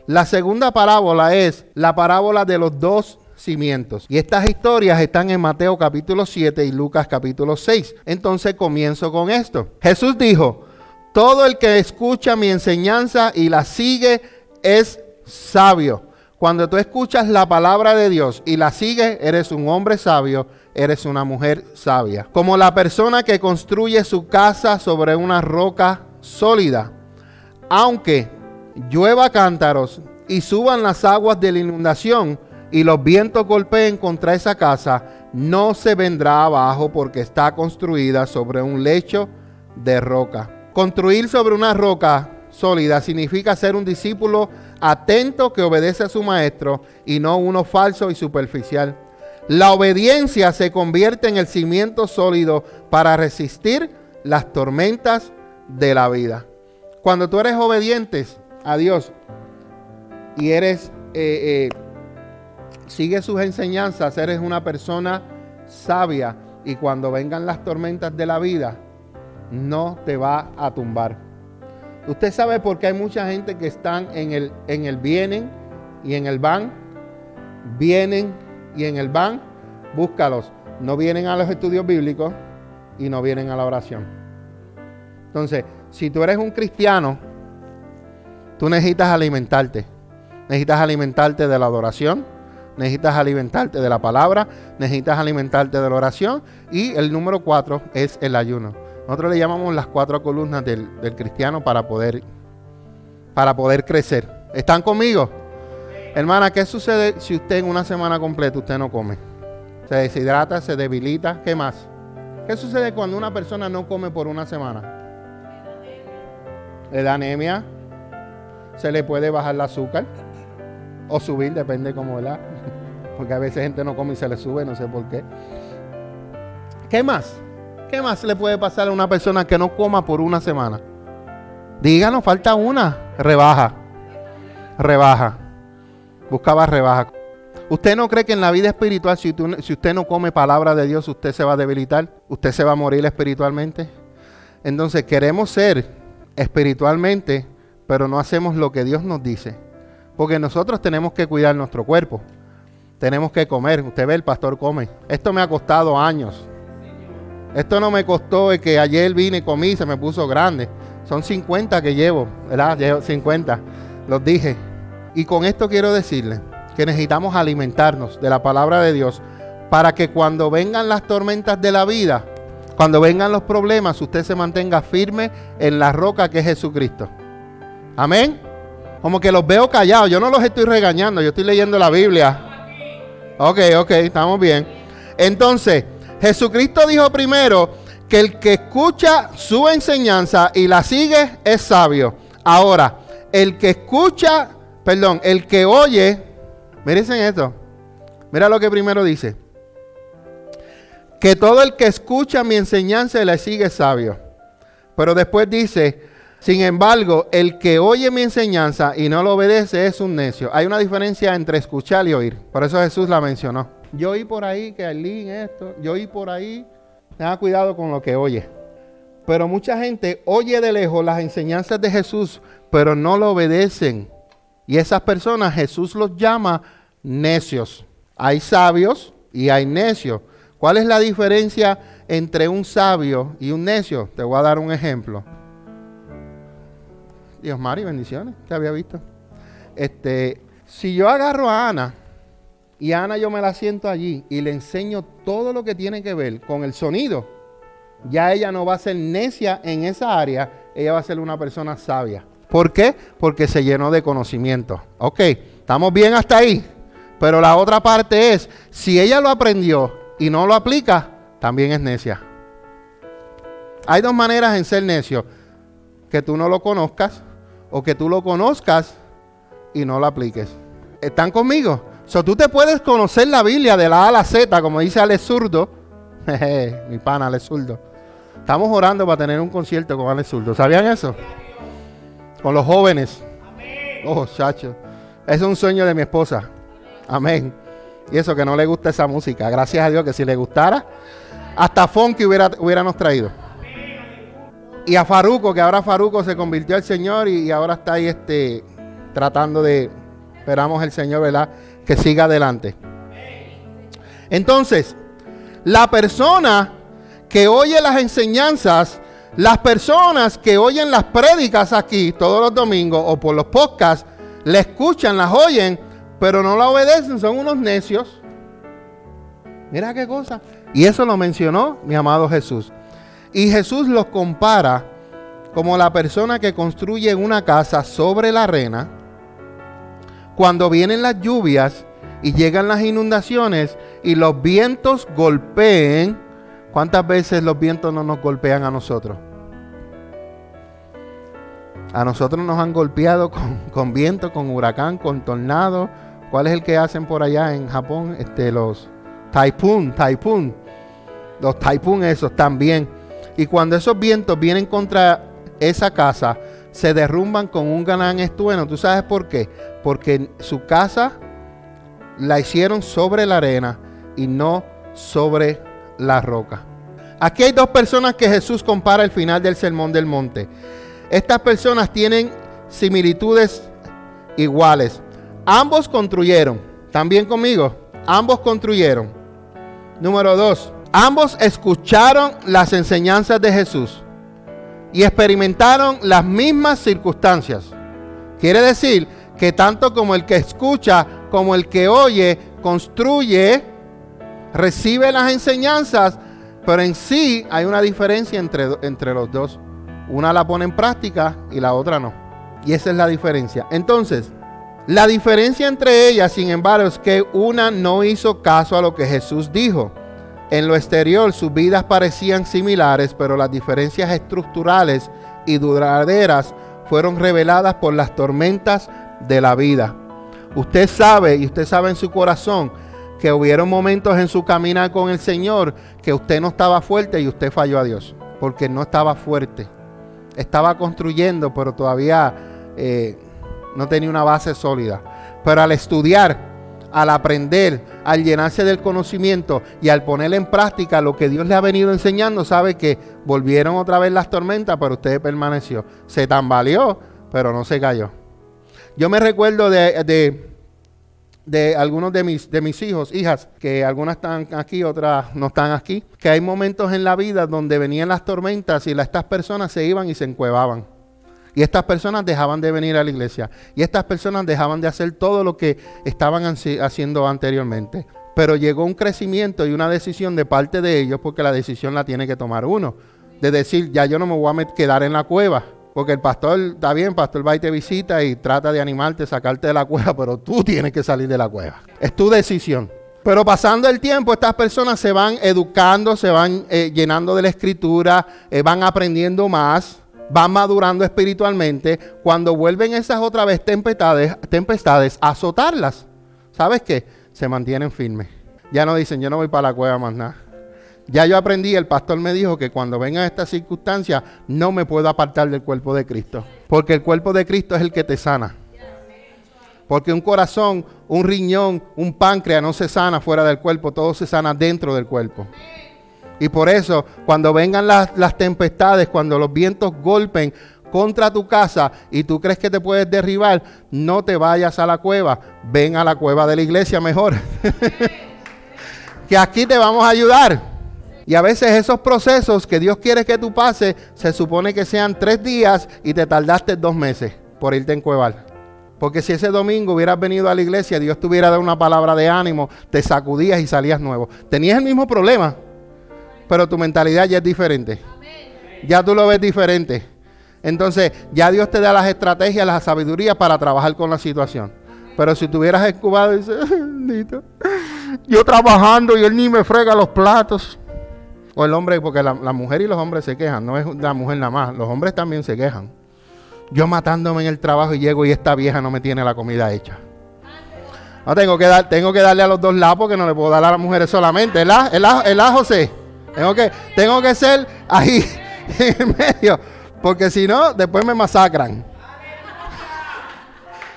La segunda parábola es la parábola de los dos cimientos. Y estas historias están en Mateo capítulo 7 y Lucas capítulo 6. Entonces comienzo con esto. Jesús dijo, todo el que escucha mi enseñanza y la sigue es sabio. Cuando tú escuchas la palabra de Dios y la sigues, eres un hombre sabio, eres una mujer sabia. Como la persona que construye su casa sobre una roca sólida. Aunque llueva cántaros y suban las aguas de la inundación, y los vientos golpeen contra esa casa, no se vendrá abajo porque está construida sobre un lecho de roca. Construir sobre una roca sólida significa ser un discípulo atento que obedece a su maestro y no uno falso y superficial. La obediencia se convierte en el cimiento sólido para resistir las tormentas de la vida. Cuando tú eres obediente a Dios y eres eh, eh, sigue sus enseñanzas, eres una persona sabia y cuando vengan las tormentas de la vida, no te va a tumbar. Usted sabe por qué hay mucha gente que están en el, en el vienen y en el van, vienen y en el van, búscalos. No vienen a los estudios bíblicos y no vienen a la oración. Entonces, si tú eres un cristiano, tú necesitas alimentarte. Necesitas alimentarte de la adoración, necesitas alimentarte de la palabra, necesitas alimentarte de la oración y el número cuatro es el ayuno. Nosotros le llamamos las cuatro columnas del, cristiano para poder, para poder crecer. ¿Están conmigo? Hermana, ¿qué sucede si usted en una semana completa usted no come? Se deshidrata, se debilita, ¿qué más? ¿Qué sucede cuando una persona no come por una semana? Le da anemia, se le puede bajar el azúcar o subir, depende cómo, ¿verdad? Porque a veces gente no come y se le sube, no sé por qué. ¿Qué más? ¿Qué más le puede pasar a una persona que no coma por una semana? Díganos, falta una. Rebaja. Rebaja. Buscaba rebaja. ¿Usted no cree que en la vida espiritual, si, si usted no come palabra de Dios, usted se va a debilitar? ¿Usted se va a morir espiritualmente? Entonces queremos ser espiritualmente, pero no hacemos lo que Dios nos dice. Porque nosotros tenemos que cuidar nuestro cuerpo. Tenemos que comer. Usted ve, el pastor come. Esto me ha costado años. Esto no me costó de que ayer vine y comí se me puso grande. Son 50 que llevo, ¿verdad? Llevo 50. Los dije. Y con esto quiero decirle que necesitamos alimentarnos de la palabra de Dios para que cuando vengan las tormentas de la vida, cuando vengan los problemas, usted se mantenga firme en la roca que es Jesucristo. Amén. Como que los veo callados. Yo no los estoy regañando, yo estoy leyendo la Biblia. Ok, ok, estamos bien. Entonces, Jesucristo dijo primero que el que escucha su enseñanza y la sigue es sabio. Ahora, el que escucha, perdón, el que oye, miren esto. Mira lo que primero dice. Que todo el que escucha mi enseñanza le sigue sabio. Pero después dice, sin embargo, el que oye mi enseñanza y no lo obedece es un necio. Hay una diferencia entre escuchar y oír. Por eso Jesús la mencionó. Yo oí por ahí que Arlín esto, yo oí por ahí. Tenga cuidado con lo que oye. Pero mucha gente oye de lejos las enseñanzas de Jesús, pero no lo obedecen. Y esas personas Jesús los llama necios. Hay sabios y hay necios. ¿Cuál es la diferencia entre un sabio y un necio? Te voy a dar un ejemplo. Dios Mari, bendiciones, te había visto. Este, si yo agarro a Ana y Ana yo me la siento allí y le enseño todo lo que tiene que ver con el sonido, ya ella no va a ser necia en esa área, ella va a ser una persona sabia. ¿Por qué? Porque se llenó de conocimiento. Ok, estamos bien hasta ahí. Pero la otra parte es, si ella lo aprendió y no lo aplica, también es necia. Hay dos maneras en ser necio. Que tú no lo conozcas o que tú lo conozcas y no lo apliques. ¿Están conmigo? So, tú te puedes conocer la Biblia de la A a la Z, como dice Alex Zurdo. mi pana Alex Zurdo. Estamos orando para tener un concierto con Alex Zurdo. ¿Sabían eso? Con los jóvenes. Oh, chacho. Es un sueño de mi esposa. Amén. Y eso que no le gusta esa música. Gracias a Dios que si le gustara, hasta funky hubiera, hubiéramos traído. Y a Faruco, que ahora Faruco se convirtió al Señor y, ahora está ahí este, tratando de, esperamos el Señor, ¿verdad? Que siga adelante. Entonces, la persona que oye las enseñanzas, las personas que oyen las prédicas aquí todos los domingos o por los podcasts, le escuchan, las oyen, pero no la obedecen, son unos necios. Mira qué cosa. Y eso lo mencionó mi amado Jesús. Y Jesús los compara como la persona que construye una casa sobre la arena. Cuando vienen las lluvias y llegan las inundaciones y los vientos golpeen, ¿cuántas veces los vientos no nos golpean a nosotros? A nosotros nos han golpeado con, con viento, con huracán, con tornado. ¿Cuál es el que hacen por allá en Japón? Este, los taipún, taipún. Los taipún esos también y cuando esos vientos vienen contra esa casa, se derrumban con un gran estueno. ¿Tú sabes por qué? Porque su casa la hicieron sobre la arena y no sobre la roca. Aquí hay dos personas que Jesús compara al final del Sermón del Monte. Estas personas tienen similitudes iguales. Ambos construyeron. ¿También conmigo? Ambos construyeron. Número dos. Ambos escucharon las enseñanzas de Jesús y experimentaron las mismas circunstancias. Quiere decir que tanto como el que escucha como el que oye, construye, recibe las enseñanzas, pero en sí hay una diferencia entre, entre los dos. Una la pone en práctica y la otra no. Y esa es la diferencia. Entonces, la diferencia entre ellas, sin embargo, es que una no hizo caso a lo que Jesús dijo. En lo exterior sus vidas parecían similares, pero las diferencias estructurales y duraderas fueron reveladas por las tormentas de la vida. Usted sabe y usted sabe en su corazón que hubieron momentos en su caminar con el Señor que usted no estaba fuerte y usted falló a Dios, porque no estaba fuerte. Estaba construyendo, pero todavía eh, no tenía una base sólida. Pero al estudiar, al aprender, al llenarse del conocimiento y al poner en práctica lo que Dios le ha venido enseñando, sabe que volvieron otra vez las tormentas, pero usted permaneció. Se tambaleó, pero no se cayó. Yo me recuerdo de, de, algunos de mis, de mis hijos, hijas, que algunas están aquí, otras no están aquí, que hay momentos en la vida donde venían las tormentas y estas personas se iban y se encuevaban. Y estas personas dejaban de venir a la iglesia. Y estas personas dejaban de hacer todo lo que estaban haciendo anteriormente. Pero llegó un crecimiento y una decisión de parte de ellos, porque la decisión la tiene que tomar uno. De decir, ya yo no me voy a quedar en la cueva. Porque el pastor, está bien, el pastor va y te visita y trata de animarte, sacarte de la cueva, pero tú tienes que salir de la cueva. Es tu decisión. Pero pasando el tiempo, estas personas se van educando, se van eh, llenando de la escritura, eh, van aprendiendo más van madurando espiritualmente, cuando vuelven esas otra vez tempestades, tempestades a azotarlas, ¿sabes qué? Se mantienen firmes. Ya no dicen, yo no voy para la cueva más nada. Ya yo aprendí, el pastor me dijo que cuando vengan estas circunstancias no me puedo apartar del cuerpo de Cristo. Porque el cuerpo de Cristo es el que te sana. Porque un corazón, un riñón, un páncreas no se sana fuera del cuerpo, todo se sana dentro del cuerpo. Y por eso, cuando vengan las, las tempestades, cuando los vientos golpen contra tu casa y tú crees que te puedes derribar, no te vayas a la cueva, ven a la cueva de la iglesia mejor. que aquí te vamos a ayudar. Y a veces esos procesos que Dios quiere que tú pases, se supone que sean tres días y te tardaste dos meses por irte en cuevar. Porque si ese domingo hubieras venido a la iglesia, Dios te hubiera dado una palabra de ánimo, te sacudías y salías nuevo. Tenías el mismo problema, pero tu mentalidad ya es diferente. Ya tú lo ves diferente. Entonces, ya Dios te da las estrategias, la sabiduría para trabajar con la situación. Pero si tuvieras escubado dices, yo trabajando y él ni me frega los platos. O el hombre, porque la, mujer y los hombres se quejan, no es la mujer nada más, los hombres también se quejan. Yo matándome en el trabajo y llego y esta vieja no me tiene la comida hecha. No tengo que dar, tengo que darle a los dos lados porque no le puedo dar a las mujeres solamente. ¿El A, José? Tengo que, tengo que ser ahí en medio. Porque si no, después me masacran.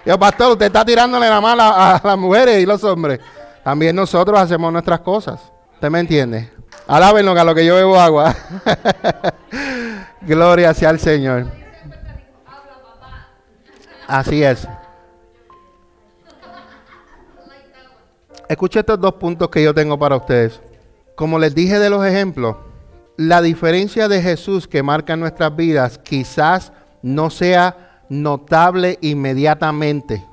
Yo, pastor, usted está tirándole la mala a, las mujeres y los hombres. También nosotros hacemos nuestras cosas. ¿Usted me entiende? Alábenlo a lo que yo bebo agua. Gloria sea al Señor. Así es. Escuche estos dos puntos que yo tengo para ustedes. Como les dije de los ejemplos, la diferencia de Jesús que marca nuestras vidas quizás no sea notable inmediatamente,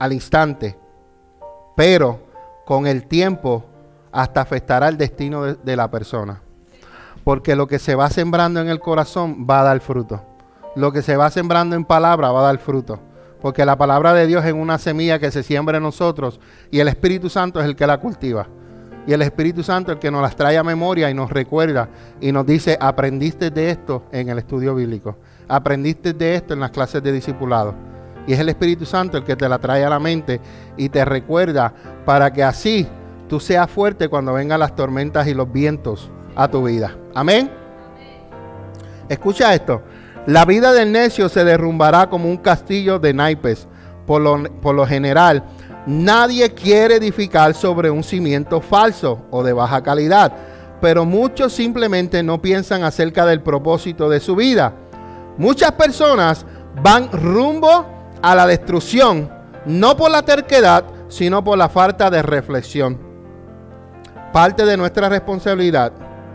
al instante, pero con el tiempo hasta afectará el destino de, la persona. Porque lo que se va sembrando en el corazón va a dar fruto. Lo que se va sembrando en palabra va a dar fruto. Porque la palabra de Dios es una semilla que se siembra en nosotros y el Espíritu Santo es el que la cultiva. Y el Espíritu Santo el que nos las trae a memoria y nos recuerda y nos dice, aprendiste de esto en el estudio bíblico. Aprendiste de esto en las clases de discipulado. Y es el Espíritu Santo el que te la trae a la mente y te recuerda para que así tú seas fuerte cuando vengan las tormentas y los vientos a tu vida. Amén. Escucha esto. La vida del necio se derrumbará como un castillo de naipes. Por lo, por lo general, nadie quiere edificar sobre un cimiento falso o de baja calidad, pero muchos simplemente no piensan acerca del propósito de su vida. Muchas personas van rumbo a la destrucción, no por la terquedad, sino por la falta de reflexión. Parte de nuestra responsabilidad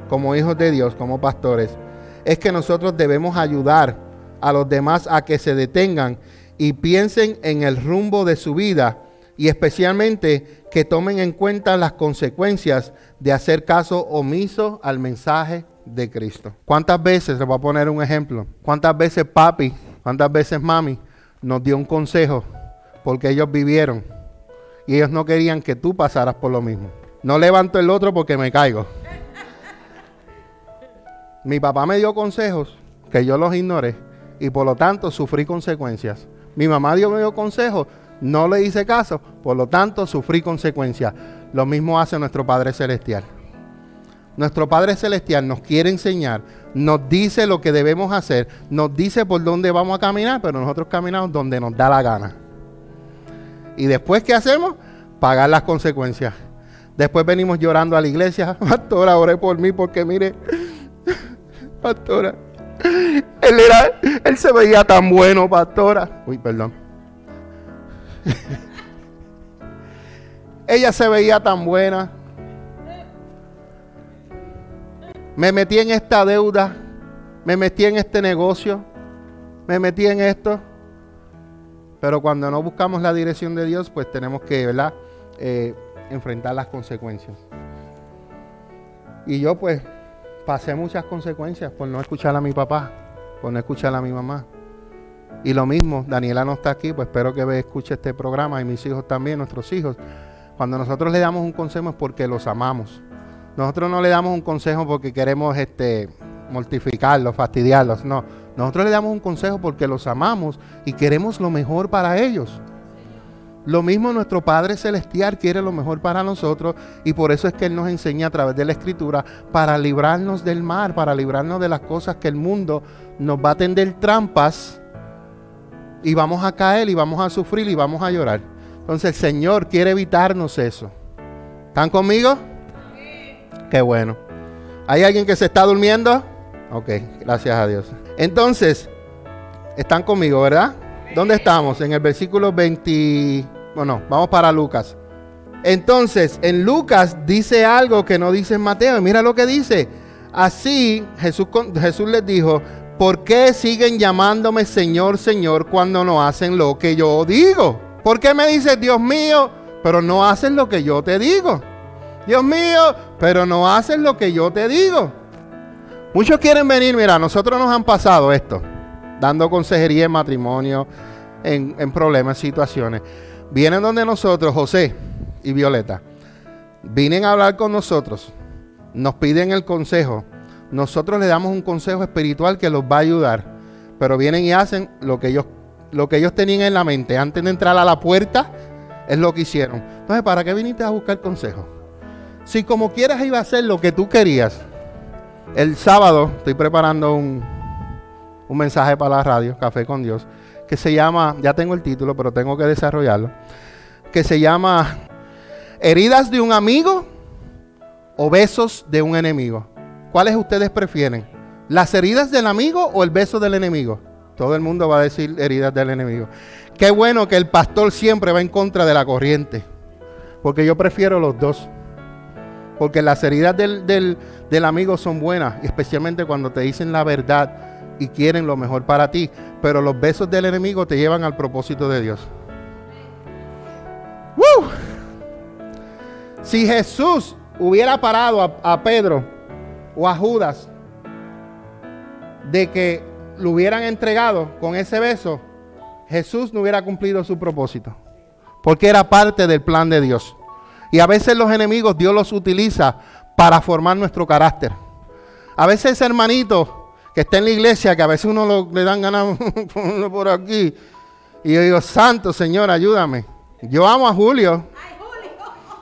como hijos de Dios, como pastores, es que nosotros debemos ayudar a los demás a que se detengan y piensen en el rumbo de su vida y especialmente que tomen en cuenta las consecuencias de hacer caso omiso al mensaje de Cristo. ¿Cuántas veces, les voy a poner un ejemplo, cuántas veces papi, cuántas veces mami nos dio un consejo porque ellos vivieron y ellos no querían que tú pasaras por lo mismo? No levanto el otro porque me caigo. Mi papá me dio consejos que yo los ignoré y por lo tanto sufrí consecuencias. Mi mamá dio, me dio consejos, no le hice caso, por lo tanto sufrí consecuencias. Lo mismo hace nuestro Padre Celestial. Nuestro Padre Celestial nos quiere enseñar, nos dice lo que debemos hacer, nos dice por dónde vamos a caminar, pero nosotros caminamos donde nos da la gana. Y después, ¿qué hacemos? Pagar las consecuencias. Después venimos llorando a la iglesia. Pastora, oré por mí porque mire, pastora, él era, él se veía tan bueno, pastora. Uy, perdón. Ella se veía tan buena. Me metí en esta deuda, me metí en este negocio, me metí en esto. Pero cuando no buscamos la dirección de Dios, pues tenemos que, ¿verdad? Eh, enfrentar las consecuencias. Y yo pues pasé muchas consecuencias por no escuchar a mi papá, por no escuchar a mi mamá. Y lo mismo, Daniela no está aquí, pues espero que escuche este programa y mis hijos también, nuestros hijos. Cuando nosotros le damos un consejo es porque los amamos. Nosotros no le damos un consejo porque queremos este, mortificarlos, fastidiarlos. No, nosotros le damos un consejo porque los amamos y queremos lo mejor para ellos. Lo mismo nuestro Padre Celestial quiere lo mejor para nosotros y por eso es que Él nos enseña a través de la Escritura para librarnos del mar, para librarnos de las cosas que el mundo nos va a tender trampas y vamos a caer y vamos a sufrir y vamos a llorar. Entonces el Señor quiere evitarnos eso. ¿Están conmigo? Qué bueno. ¿Hay alguien que se está durmiendo? Ok, gracias a Dios. Entonces, están conmigo, ¿verdad? ¿Dónde estamos? En el versículo 20. Bueno, vamos para Lucas. Entonces, en Lucas dice algo que no dice en Mateo. Mira lo que dice. Así Jesús, Jesús les dijo, ¿por qué siguen llamándome Señor, Señor cuando no hacen lo que yo digo? ¿Por qué me dices, Dios mío, pero no haces lo que yo te digo? Dios mío, pero no haces lo que yo te digo. Muchos quieren venir, mira, nosotros nos han pasado esto dando consejería en matrimonio, en, problemas, situaciones. Vienen donde nosotros, José y Violeta, vienen a hablar con nosotros, nos piden el consejo, nosotros le damos un consejo espiritual que los va a ayudar, pero vienen y hacen lo que ellos, lo que ellos tenían en la mente antes de entrar a la puerta, es lo que hicieron. Entonces, ¿para qué viniste a buscar consejo? Si como quieras iba a hacer lo que tú querías, el sábado estoy preparando un, un mensaje para la radio, Café con Dios, que se llama, ya tengo el título, pero tengo que desarrollarlo, que se llama Heridas de un amigo o besos de un enemigo. ¿Cuáles ustedes prefieren? ¿Las heridas del amigo o el beso del enemigo? Todo el mundo va a decir heridas del enemigo. Qué bueno que el pastor siempre va en contra de la corriente. Porque yo prefiero los dos. Porque las heridas del, del amigo son buenas, especialmente cuando te dicen la verdad y quieren lo mejor para ti, pero los besos del enemigo te llevan al propósito de Dios. Si Jesús hubiera parado a, Pedro o a Judas de que lo hubieran entregado con ese beso, Jesús no hubiera cumplido su propósito, porque era parte del plan de Dios. Y a veces los enemigos Dios los utiliza para formar nuestro carácter. A veces, hermanito, que está en la iglesia, que a veces uno le dan ganas por aquí. Y yo digo, Santo Señor, ayúdame. Yo amo a Julio.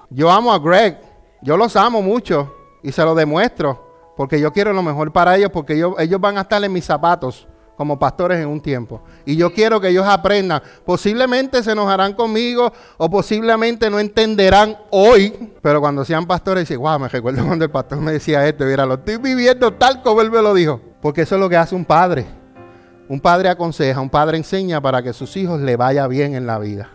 Yo amo a Greg. Yo los amo mucho y se lo demuestro. Porque yo quiero lo mejor para ellos, porque ellos, van a estar en mis zapatos como pastores en un tiempo. Y yo quiero que ellos aprendan. Posiblemente se enojarán conmigo o posiblemente no entenderán hoy, pero cuando sean pastores dicen, wow, me recuerdo cuando el pastor me decía esto, mira, lo estoy viviendo tal como él me lo dijo. Porque eso es lo que hace un padre. Un padre aconseja, un padre enseña para que sus hijos le vaya bien en la vida.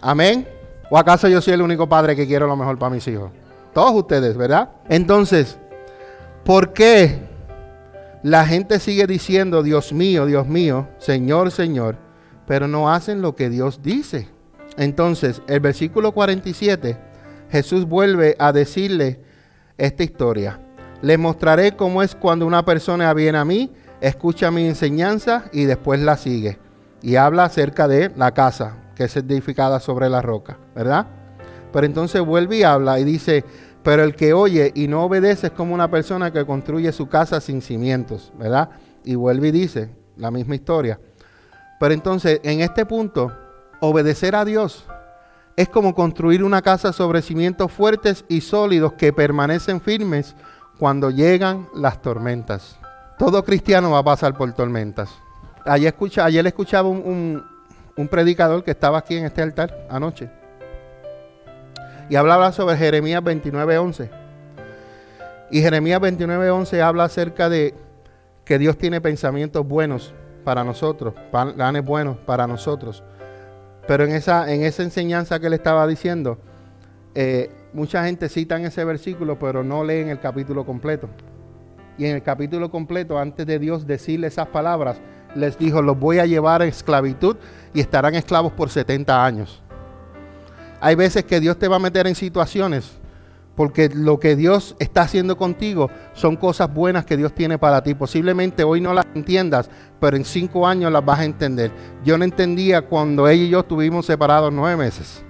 Amén. ¿O acaso yo soy el único padre que quiero lo mejor para mis hijos? Todos ustedes, ¿verdad? Entonces, ¿por qué la gente sigue diciendo, Dios mío, Dios mío, Señor, Señor, pero no hacen lo que Dios dice. Entonces, el versículo 47, Jesús vuelve a decirle esta historia. Le mostraré cómo es cuando una persona viene a mí, escucha mi enseñanza y después la sigue. Y habla acerca de la casa que es edificada sobre la roca, ¿verdad? Pero entonces vuelve y habla y dice, pero el que oye y no obedece es como una persona que construye su casa sin cimientos, ¿verdad? Y vuelve y dice la misma historia. Pero entonces, en este punto, obedecer a Dios es como construir una casa sobre cimientos fuertes y sólidos que permanecen firmes cuando llegan las tormentas. Todo cristiano va a pasar por tormentas. Ayer, escucha, ayer escuchaba un, un predicador que estaba aquí en este altar anoche y hablaba sobre Jeremías 29:11. Y Jeremías 29:11 habla acerca de que Dios tiene pensamientos buenos para nosotros, planes buenos para nosotros. Pero en esa, en esa enseñanza que le estaba diciendo, eh, mucha gente cita en ese versículo, pero no leen el capítulo completo. Y en el capítulo completo, antes de Dios decirle esas palabras, les dijo, los voy a llevar a esclavitud y estarán esclavos por 70 años. Hay veces que Dios te va a meter en situaciones porque lo que Dios está haciendo contigo son cosas buenas que Dios tiene para ti. Posiblemente hoy no las entiendas, pero en cinco años las vas a entender. Yo no entendía cuando ella y yo estuvimos separados nueve meses.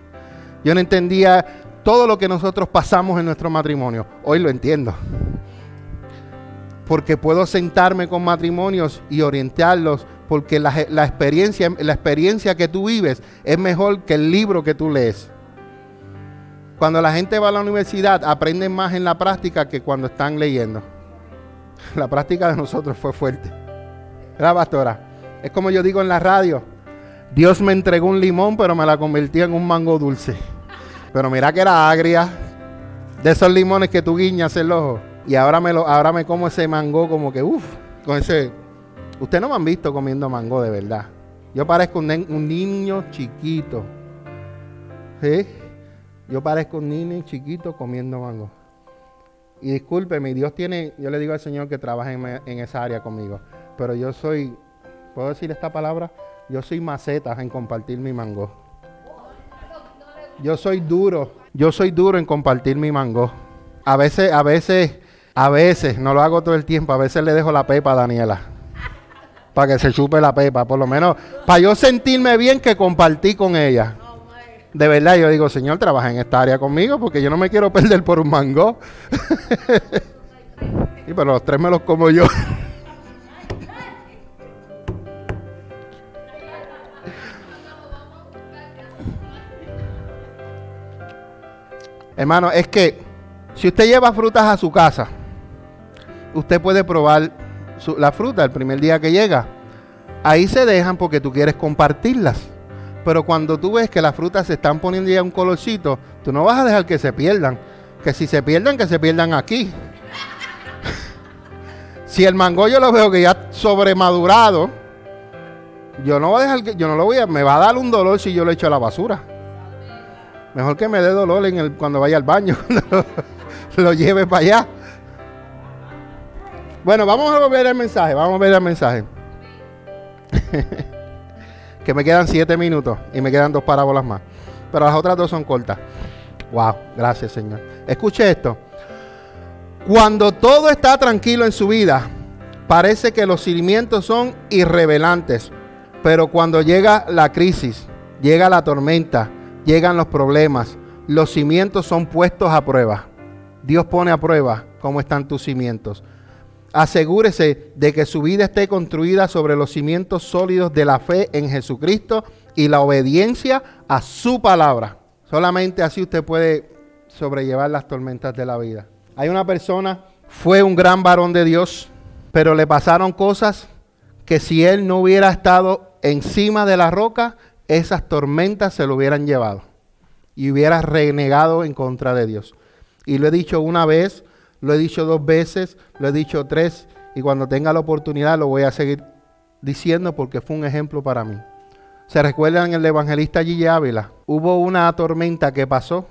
Yo no entendía todo lo que nosotros pasamos en nuestro matrimonio. Hoy lo entiendo. porque puedo sentarme con matrimonios y orientarlos, porque la, experiencia, la experiencia que tú vives es mejor que el libro que tú lees. Cuando la gente va a la universidad, aprenden más en la práctica que cuando están leyendo. La práctica de nosotros fue fuerte. ¿Verdad, pastora? Es como yo digo en la radio. Dios me entregó un limón, pero me la convirtió en un mango dulce. Pero mira que era agria. De esos limones que tú guiñas el ojo. Y ahora me, lo, ahora como ese mango como que, uff, con ese... Ustedes no me han visto comiendo mango de verdad. Yo parezco un, un niño chiquito. ¿Sí? Yo parezco un niño chiquito comiendo mango. Y discúlpeme, Dios tiene, yo le digo al Señor que trabaje en, esa área conmigo. Pero yo soy, ¿puedo decir esta palabra? Yo soy maceta en compartir mi mango. Yo soy duro, yo soy duro en compartir mi mango. A veces, a veces a veces, no lo hago todo el tiempo, a veces le dejo la pepa a Daniela. Para que se chupe la pepa, por lo menos, para yo sentirme bien que compartí con ella. De verdad, yo digo, Señor, trabaja en esta área conmigo porque yo no me quiero perder por un mango. y pero los tres me los como yo. Hermano, es que si usted lleva frutas a su casa, usted puede probar la fruta el primer día que llega. Ahí se dejan porque tú quieres compartirlas. Pero cuando tú ves que las frutas se están poniendo ya un colorcito, tú no vas a dejar que se pierdan. Que si se pierdan, que se pierdan aquí. si el mango yo lo veo que ya sobremadurado, yo no voy a dejar que, yo no lo voy a, me va a dar un dolor si yo lo echo a la basura. Mejor que me dé dolor cuando vaya al baño, lo lleve para allá. Bueno, vamos a ver el mensaje, vamos a ver el mensaje. que me quedan siete minutos y me quedan dos parábolas más. Pero las otras dos son cortas. Wow, gracias Señor. Escuche esto. Cuando todo está tranquilo en su vida, parece que los cimientos son irrevelantes. Pero cuando llega la crisis, llega la tormenta, llegan los problemas, los cimientos son puestos a prueba. Dios pone a prueba cómo están tus cimientos. Asegúrese de que su vida esté construida sobre los cimientos sólidos de la fe en Jesucristo y la obediencia a su palabra. Solamente así usted puede sobrellevar las tormentas de la vida. Hay una persona, fue un gran varón de Dios, pero le pasaron cosas que si él no hubiera estado encima de la roca, esas tormentas se lo hubieran llevado y hubiera renegado en contra de Dios. Y lo he dicho una vez, lo he dicho dos veces, lo he dicho tres y cuando tenga la oportunidad lo voy a seguir diciendo porque fue un ejemplo para mí. ¿Se recuerdan el evangelista Gigi Ávila? Hubo una tormenta que pasó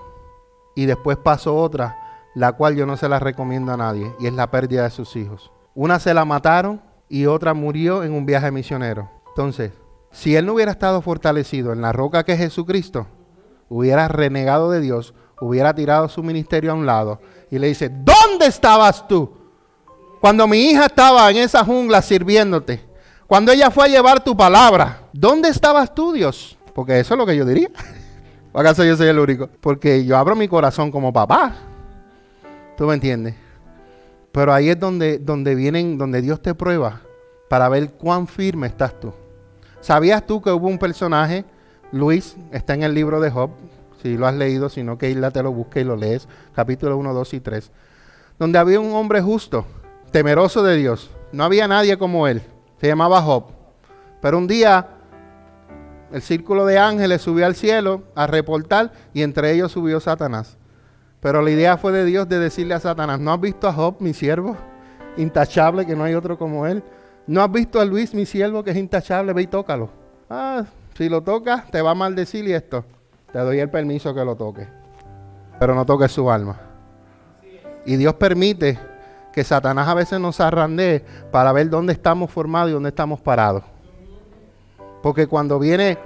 y después pasó otra, la cual yo no se la recomiendo a nadie y es la pérdida de sus hijos. Una se la mataron y otra murió en un viaje misionero. Entonces, si él no hubiera estado fortalecido en la roca que es Jesucristo, hubiera renegado de Dios, hubiera tirado su ministerio a un lado y le dice, ¿dónde estabas tú? Cuando mi hija estaba en esa jungla sirviéndote, cuando ella fue a llevar tu palabra, ¿dónde estabas tú, Dios? Porque eso es lo que yo diría. ¿O acaso yo soy el único? Porque yo abro mi corazón como papá. ¿Tú me entiendes? Pero ahí es donde, donde vienen, donde Dios te prueba para ver cuán firme estás tú. ¿Sabías tú que hubo un personaje, Luis, está en el libro de Job, si lo has leído, sino que Isla te lo busca y lo lees, capítulo 1, 2 y 3, donde había un hombre justo, temeroso de Dios. No había nadie como él. Se llamaba Job. Pero un día el círculo de ángeles subió al cielo a reportar y entre ellos subió Satanás. Pero la idea fue de Dios de decirle a Satanás, ¿no has visto a Job, mi siervo? Intachable, que no hay otro como él. ¿No has visto a Luis, mi siervo, que es intachable? Ve y tócalo. Ah, si lo tocas, te va a maldecir y esto te doy el permiso que lo toque. Pero no toques su alma. Y Dios permite que Satanás a veces nos arrandee para ver dónde estamos formados y dónde estamos parados. Porque cuando viene,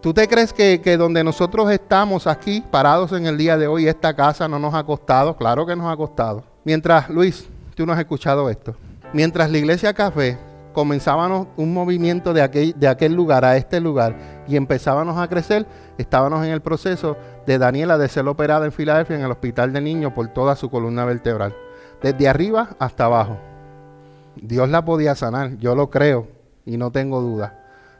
¿tú te crees que, que, donde nosotros estamos aquí, parados en el día de hoy, esta casa no nos ha costado? Claro que nos ha costado. Mientras, Luis, tú no has escuchado esto. Mientras la iglesia café comenzábamos un movimiento de aquel, de aquel lugar a este lugar y empezábamos a crecer, estábamos en el proceso de Daniela de ser operada en Filadelfia en el hospital de niños por toda su columna vertebral, desde arriba hasta abajo. Dios la podía sanar, yo lo creo y no tengo duda.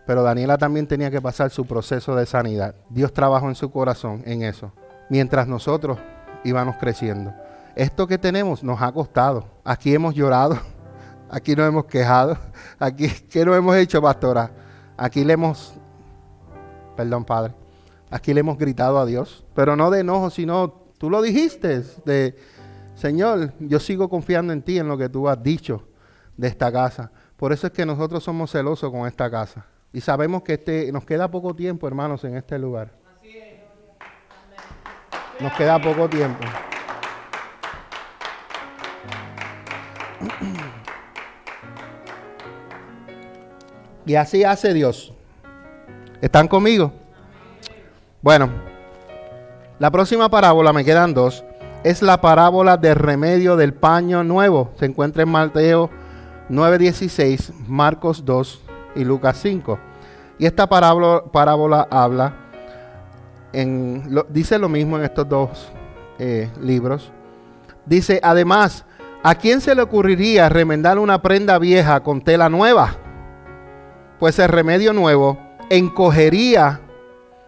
Pero Daniela también tenía que pasar su proceso de sanidad. Dios trabajó en su corazón en eso, mientras nosotros íbamos creciendo. Esto que tenemos nos ha costado. Aquí hemos llorado, aquí nos hemos quejado, aquí, ¿qué nos hemos hecho, pastora? Aquí le hemos, perdón, Padre, aquí le hemos gritado a Dios, pero no de enojo, sino, tú lo dijiste, de, Señor, yo sigo confiando en ti, en lo que tú has dicho de esta casa. Por eso es que nosotros somos celosos con esta casa. Y sabemos que este, nos queda poco tiempo, hermanos, en este lugar. Nos queda poco tiempo. Y así hace Dios. ¿Están conmigo? Bueno, la próxima parábola, me quedan dos, es la parábola del remedio del paño nuevo. Se encuentra en Mateo 9:16, Marcos 2 y Lucas 5. Y esta parábola, parábola habla, en, dice lo mismo en estos dos eh, libros. Dice, además, ¿a quién se le ocurriría remendar una prenda vieja con tela nueva? Pues el remedio nuevo encogería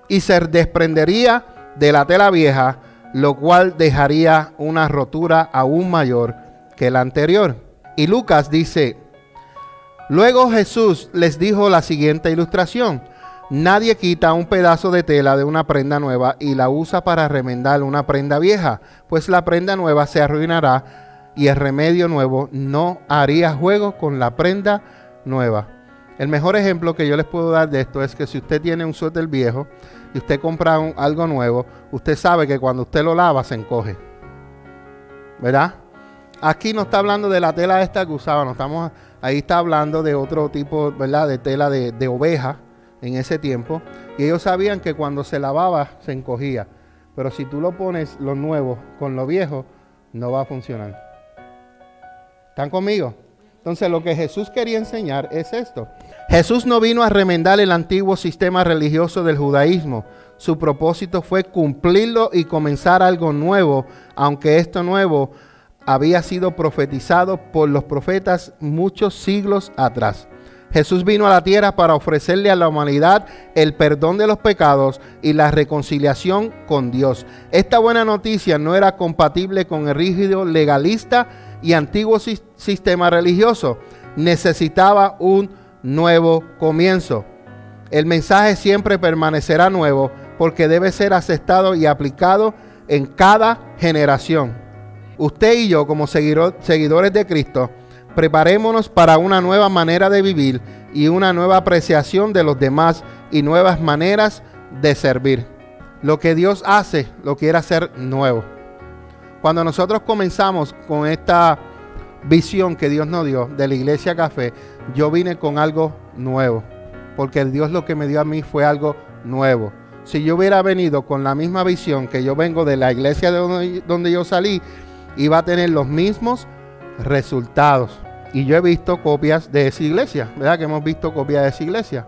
y se desprendería de la tela vieja, lo cual dejaría una rotura aún mayor que la anterior. Y Lucas dice, luego Jesús les dijo la siguiente ilustración. Nadie quita un pedazo de tela de una prenda nueva y la usa para remendar una prenda vieja, pues la prenda nueva se arruinará y el remedio nuevo no haría juego con la prenda nueva. El mejor ejemplo que yo les puedo dar de esto es que si usted tiene un suéter viejo y usted compra algo nuevo, usted sabe que cuando usted lo lava se encoge. ¿Verdad? Aquí no está hablando de la tela esta que usaba, estamos, ahí está hablando de otro tipo, ¿verdad? De tela de, de oveja en ese tiempo. Y ellos sabían que cuando se lavaba se encogía. Pero si tú lo pones lo nuevo con lo viejo, no va a funcionar. ¿Están conmigo? Entonces lo que Jesús quería enseñar es esto. Jesús no vino a remendar el antiguo sistema religioso del judaísmo. Su propósito fue cumplirlo y comenzar algo nuevo, aunque esto nuevo había sido profetizado por los profetas muchos siglos atrás. Jesús vino a la tierra para ofrecerle a la humanidad el perdón de los pecados y la reconciliación con Dios. Esta buena noticia no era compatible con el rígido legalista y antiguo sistema religioso. Necesitaba un nuevo comienzo. El mensaje siempre permanecerá nuevo porque debe ser aceptado y aplicado en cada generación. Usted y yo como seguidores de Cristo, preparémonos para una nueva manera de vivir y una nueva apreciación de los demás y nuevas maneras de servir. Lo que Dios hace, lo quiere hacer nuevo. Cuando nosotros comenzamos con esta visión que Dios nos dio de la iglesia café, yo vine con algo nuevo. Porque Dios lo que me dio a mí fue algo nuevo. Si yo hubiera venido con la misma visión que yo vengo de la iglesia de donde, yo salí, iba a tener los mismos resultados. Y yo he visto copias de esa iglesia, ¿verdad? Que hemos visto copias de esa iglesia.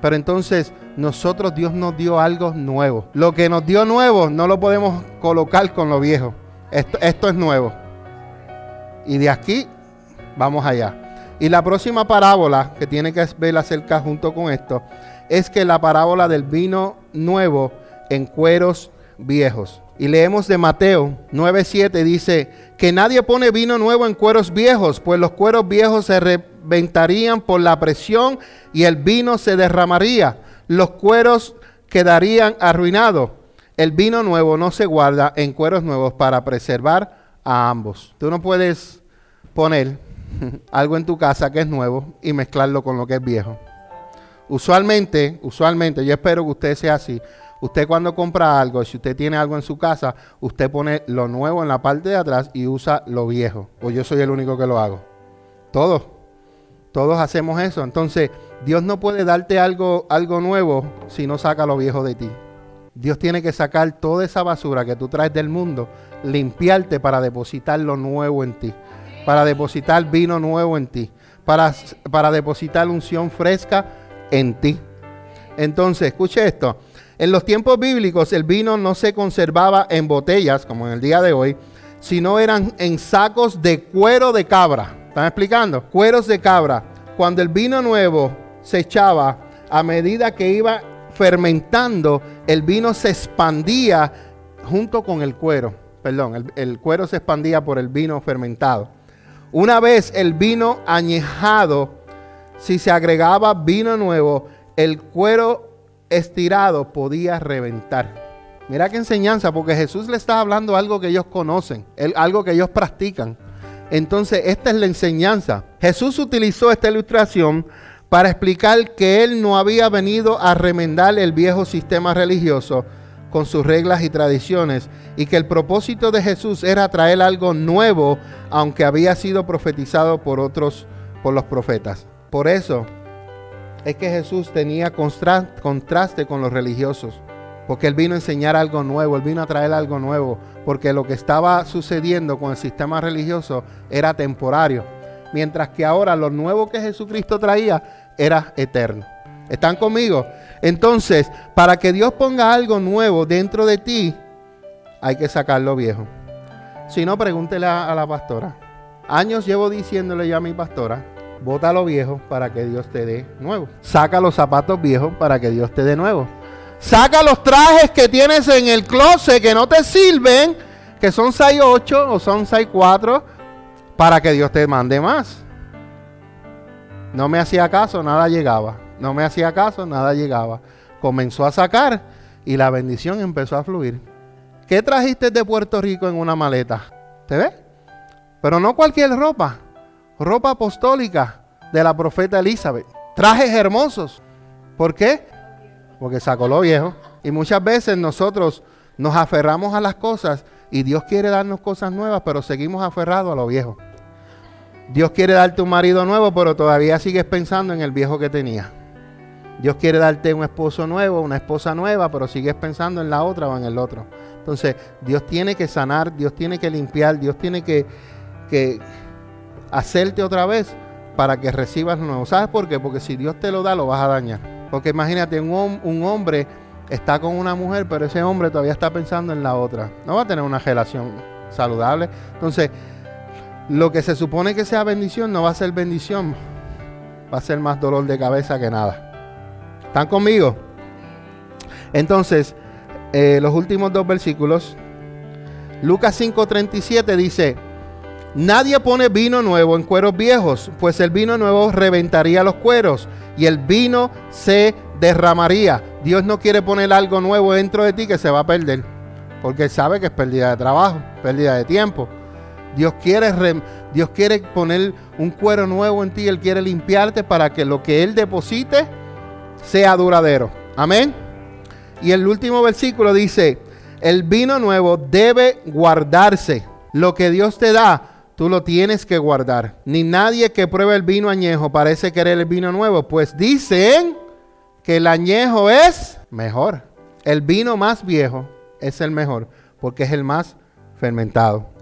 Pero entonces nosotros Dios nos dio algo nuevo. Lo que nos dio nuevo no lo podemos colocar con lo viejo. Esto, es nuevo. Y de aquí vamos allá. Y la próxima parábola que tiene que ver acerca junto con esto es que la parábola del vino nuevo en cueros viejos. Y leemos de Mateo 9:7 dice que nadie pone vino nuevo en cueros viejos, pues los cueros viejos se reventarían por la presión y el vino se derramaría. Los cueros quedarían arruinados. El vino nuevo no se guarda en cueros nuevos para preservar a ambos. Tú no puedes poner algo en tu casa que es nuevo y mezclarlo con lo que es viejo. Usualmente, usualmente, yo espero que usted sea así. Usted cuando compra algo, si usted tiene algo en su casa, usted pone lo nuevo en la parte de atrás y usa lo viejo. O yo soy el único que lo hago. Todos, todos hacemos eso. Entonces, Dios no puede darte algo, algo nuevo si no saca lo viejo de ti. Dios tiene que sacar toda esa basura que tú traes del mundo, limpiarte para depositar lo nuevo en ti, para depositar vino nuevo en ti, para, para depositar unción fresca en ti. Entonces, escuche esto. En los tiempos bíblicos el vino no se conservaba en botellas, como en el día de hoy, sino eran en sacos de cuero de cabra. ¿Están explicando? Cueros de cabra. Cuando el vino nuevo se echaba, a medida que iba fermentando, el vino se expandía junto con el cuero. Perdón, el, cuero se expandía por el vino fermentado. Una vez el vino añejado, si se agregaba vino nuevo, el cuero estirado podía reventar. Mira qué enseñanza, porque Jesús le está hablando algo que ellos conocen, algo que ellos practican. Entonces, esta es la enseñanza. Jesús utilizó esta ilustración para explicar que él no había venido a remendar el viejo sistema religioso con sus reglas y tradiciones y que el propósito de Jesús era traer algo nuevo, aunque había sido profetizado por otros, por los profetas. Por eso es que Jesús tenía contraste con los religiosos. Porque Él vino a enseñar algo nuevo, Él vino a traer algo nuevo, porque lo que estaba sucediendo con el sistema religioso era temporario, mientras que ahora lo nuevo que Jesucristo traía era eterno. ¿Están conmigo? Entonces, para que Dios ponga algo nuevo dentro de ti, hay que sacar lo viejo. Si no, pregúntele a, la pastora. Años llevo diciéndole ya a mi pastora, bota lo viejo para que Dios te dé nuevo. Saca los zapatos viejos para que Dios te dé nuevo. Saca los trajes que tienes en el closet que no te sirven, que son 6'8 o son 6'4, para que Dios te mande más. No me hacía caso, nada llegaba. No me hacía caso, nada llegaba. Comenzó a sacar y la bendición empezó a fluir. ¿Qué trajiste de Puerto Rico en una maleta? ¿Te ves? Pero no cualquier ropa. Ropa apostólica de la profeta Elizabeth. Trajes hermosos. ¿Por qué? porque sacó lo viejo. Y muchas veces nosotros nos aferramos a las cosas y Dios quiere darnos cosas nuevas, pero seguimos aferrados a lo viejo. Dios quiere darte un marido nuevo, pero todavía sigues pensando en el viejo que tenía. Dios quiere darte un esposo nuevo, una esposa nueva, pero sigues pensando en la otra o en el otro. Entonces, Dios tiene que sanar, Dios tiene que limpiar, Dios tiene que, que hacerte otra vez para que recibas lo nuevo. ¿Sabes por qué? Porque si Dios te lo da, lo vas a dañar. Porque imagínate, un, un hombre está con una mujer, pero ese hombre todavía está pensando en la otra. No va a tener una relación saludable. Entonces, lo que se supone que sea bendición no va a ser bendición. Va a ser más dolor de cabeza que nada. ¿Están conmigo? Entonces, eh, los últimos dos versículos. Lucas 5:37 dice, Nadie pone vino nuevo en cueros viejos, pues el vino nuevo reventaría los cueros y el vino se derramaría. Dios no quiere poner algo nuevo dentro de ti que se va a perder, porque sabe que es pérdida de trabajo, pérdida de tiempo. Dios quiere, Dios quiere poner un cuero nuevo en ti, Él quiere limpiarte para que lo que Él deposite sea duradero. Amén. Y el último versículo dice, el vino nuevo debe guardarse. Lo que Dios te da, tú lo tienes que guardar. Ni nadie que pruebe el vino añejo parece querer el vino nuevo, pues dicen que el añejo es mejor. El vino más viejo es el mejor, porque es el más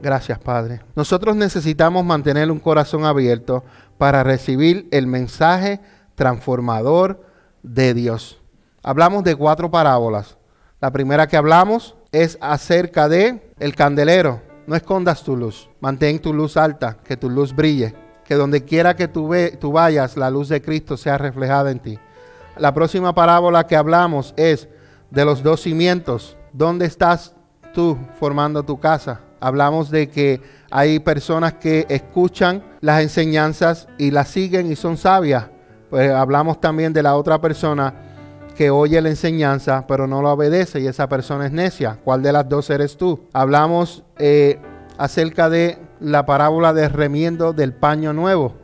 Gracias, Padre. Nosotros necesitamos mantener un corazón abierto para recibir el mensaje transformador de Dios. Hablamos de cuatro parábolas. La primera que hablamos es acerca de el candelero no escondas tu luz. Mantén tu luz alta, que tu luz brille. Que donde quiera que tú, ve, tú vayas, la luz de Cristo sea reflejada en ti. La próxima parábola que hablamos es de los dos cimientos. ¿Dónde estás tú formando tu casa? Hablamos de que hay personas que escuchan las enseñanzas y las siguen y son sabias. Pues hablamos también de la otra persona que oye la enseñanza pero no la obedece y esa persona es necia. ¿Cuál de las dos eres tú? Hablamos eh, acerca de la parábola de remiendo del paño nuevo.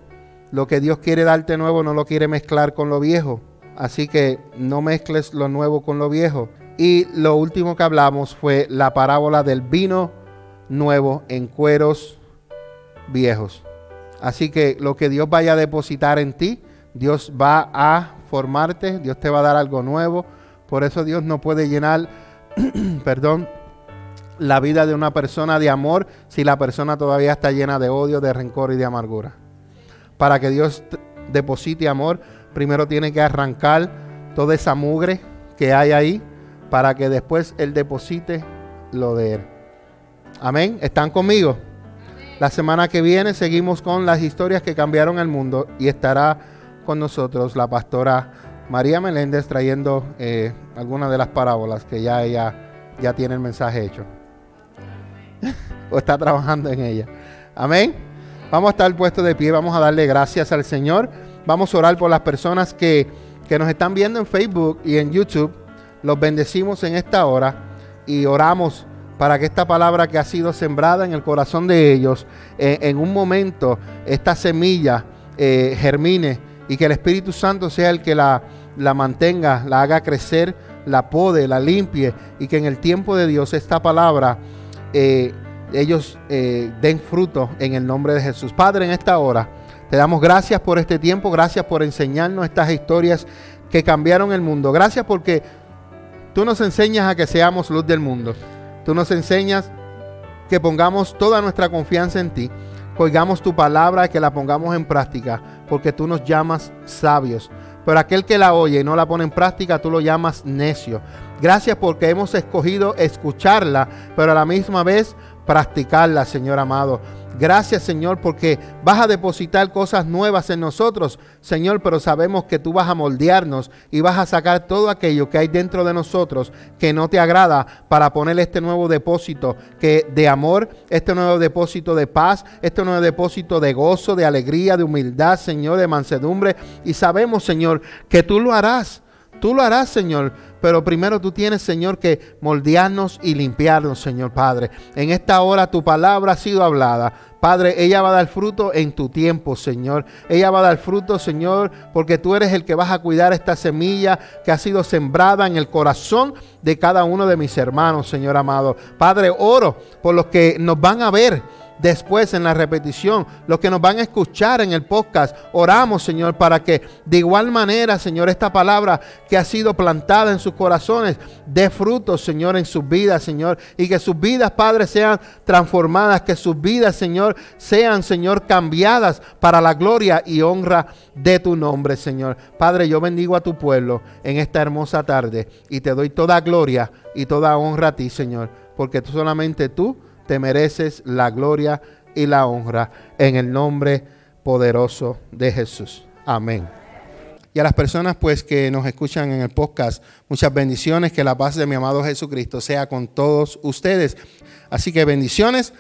Lo que Dios quiere darte nuevo no lo quiere mezclar con lo viejo. Así que no mezcles lo nuevo con lo viejo. Y lo último que hablamos fue la parábola del vino nuevo en cueros viejos. Así que lo que Dios vaya a depositar en ti, Dios va a formarte, Dios te va a dar algo nuevo. Por eso Dios no puede llenar, perdón, la vida de una persona de amor si la persona todavía está llena de odio, de rencor y de amargura. Para que Dios deposite amor, primero tiene que arrancar toda esa mugre que hay ahí para que después Él deposite lo de Él. Amén. ¿Están conmigo? La semana que viene seguimos con las historias que cambiaron el mundo y estará con nosotros la pastora María Meléndez trayendo eh, algunas de las parábolas que ya ella ya tiene el mensaje hecho. o está trabajando en ella. Amén. Vamos a estar puestos de pie, vamos a darle gracias al Señor. Vamos a orar por las personas que, que nos están viendo en Facebook y en YouTube. Los bendecimos en esta hora y oramos para que esta palabra que ha sido sembrada en el corazón de ellos, eh, en un momento, esta semilla eh, germine y que el Espíritu Santo sea el que la, la mantenga, la haga crecer, la pode, la limpie y que en el tiempo de Dios esta palabra eh, ellos den fruto en el nombre de Jesús. Padre, en esta hora te damos gracias por este tiempo, gracias por enseñarnos estas historias que cambiaron el mundo. Gracias porque tú nos enseñas a que seamos luz del mundo. Tú nos enseñas que pongamos toda nuestra confianza en ti, que oigamos tu palabra, que la pongamos en práctica, porque tú nos llamas sabios. Pero aquel que la oye y no la pone en práctica, tú lo llamas necio. Gracias porque hemos escogido escucharla, pero a la misma vez practicarla, Señor amado. Gracias Señor porque vas a depositar cosas nuevas en nosotros, Señor, pero sabemos que tú vas a moldearnos y vas a sacar todo aquello que hay dentro de nosotros que no te agrada para poner este nuevo depósito que de amor, este nuevo depósito de paz, este nuevo depósito de gozo, de alegría, de humildad, Señor, de mansedumbre. Y sabemos, Señor, que tú lo harás. Tú lo harás, Señor, pero primero tú tienes, Señor, que moldearnos y limpiarnos, Señor Padre. En esta hora tu palabra ha sido hablada. Padre, ella va a dar fruto en tu tiempo, Señor. Ella va a dar fruto, Señor, porque tú eres el que vas a cuidar esta semilla que ha sido sembrada en el corazón de cada uno de mis hermanos, Señor amado. Padre, oro por los que nos van a ver después en la repetición, los que nos van a escuchar en el podcast, oramos, Señor, para que de igual manera, Señor, esta palabra que ha sido plantada en sus corazones dé frutos, Señor, en sus vidas, Señor, y que sus vidas, Padre, sean transformadas, que sus vidas, Señor, sean, Señor, cambiadas para la gloria y honra de tu nombre, Señor. Padre, yo bendigo a tu pueblo en esta hermosa tarde y te doy toda gloria y toda honra a ti, Señor, porque tú solamente tú te mereces la gloria y la honra en el nombre poderoso de Jesús. Amén. Y a las personas pues que nos escuchan en el podcast, muchas bendiciones, que la paz de mi amado Jesucristo sea con todos ustedes. Así que bendiciones,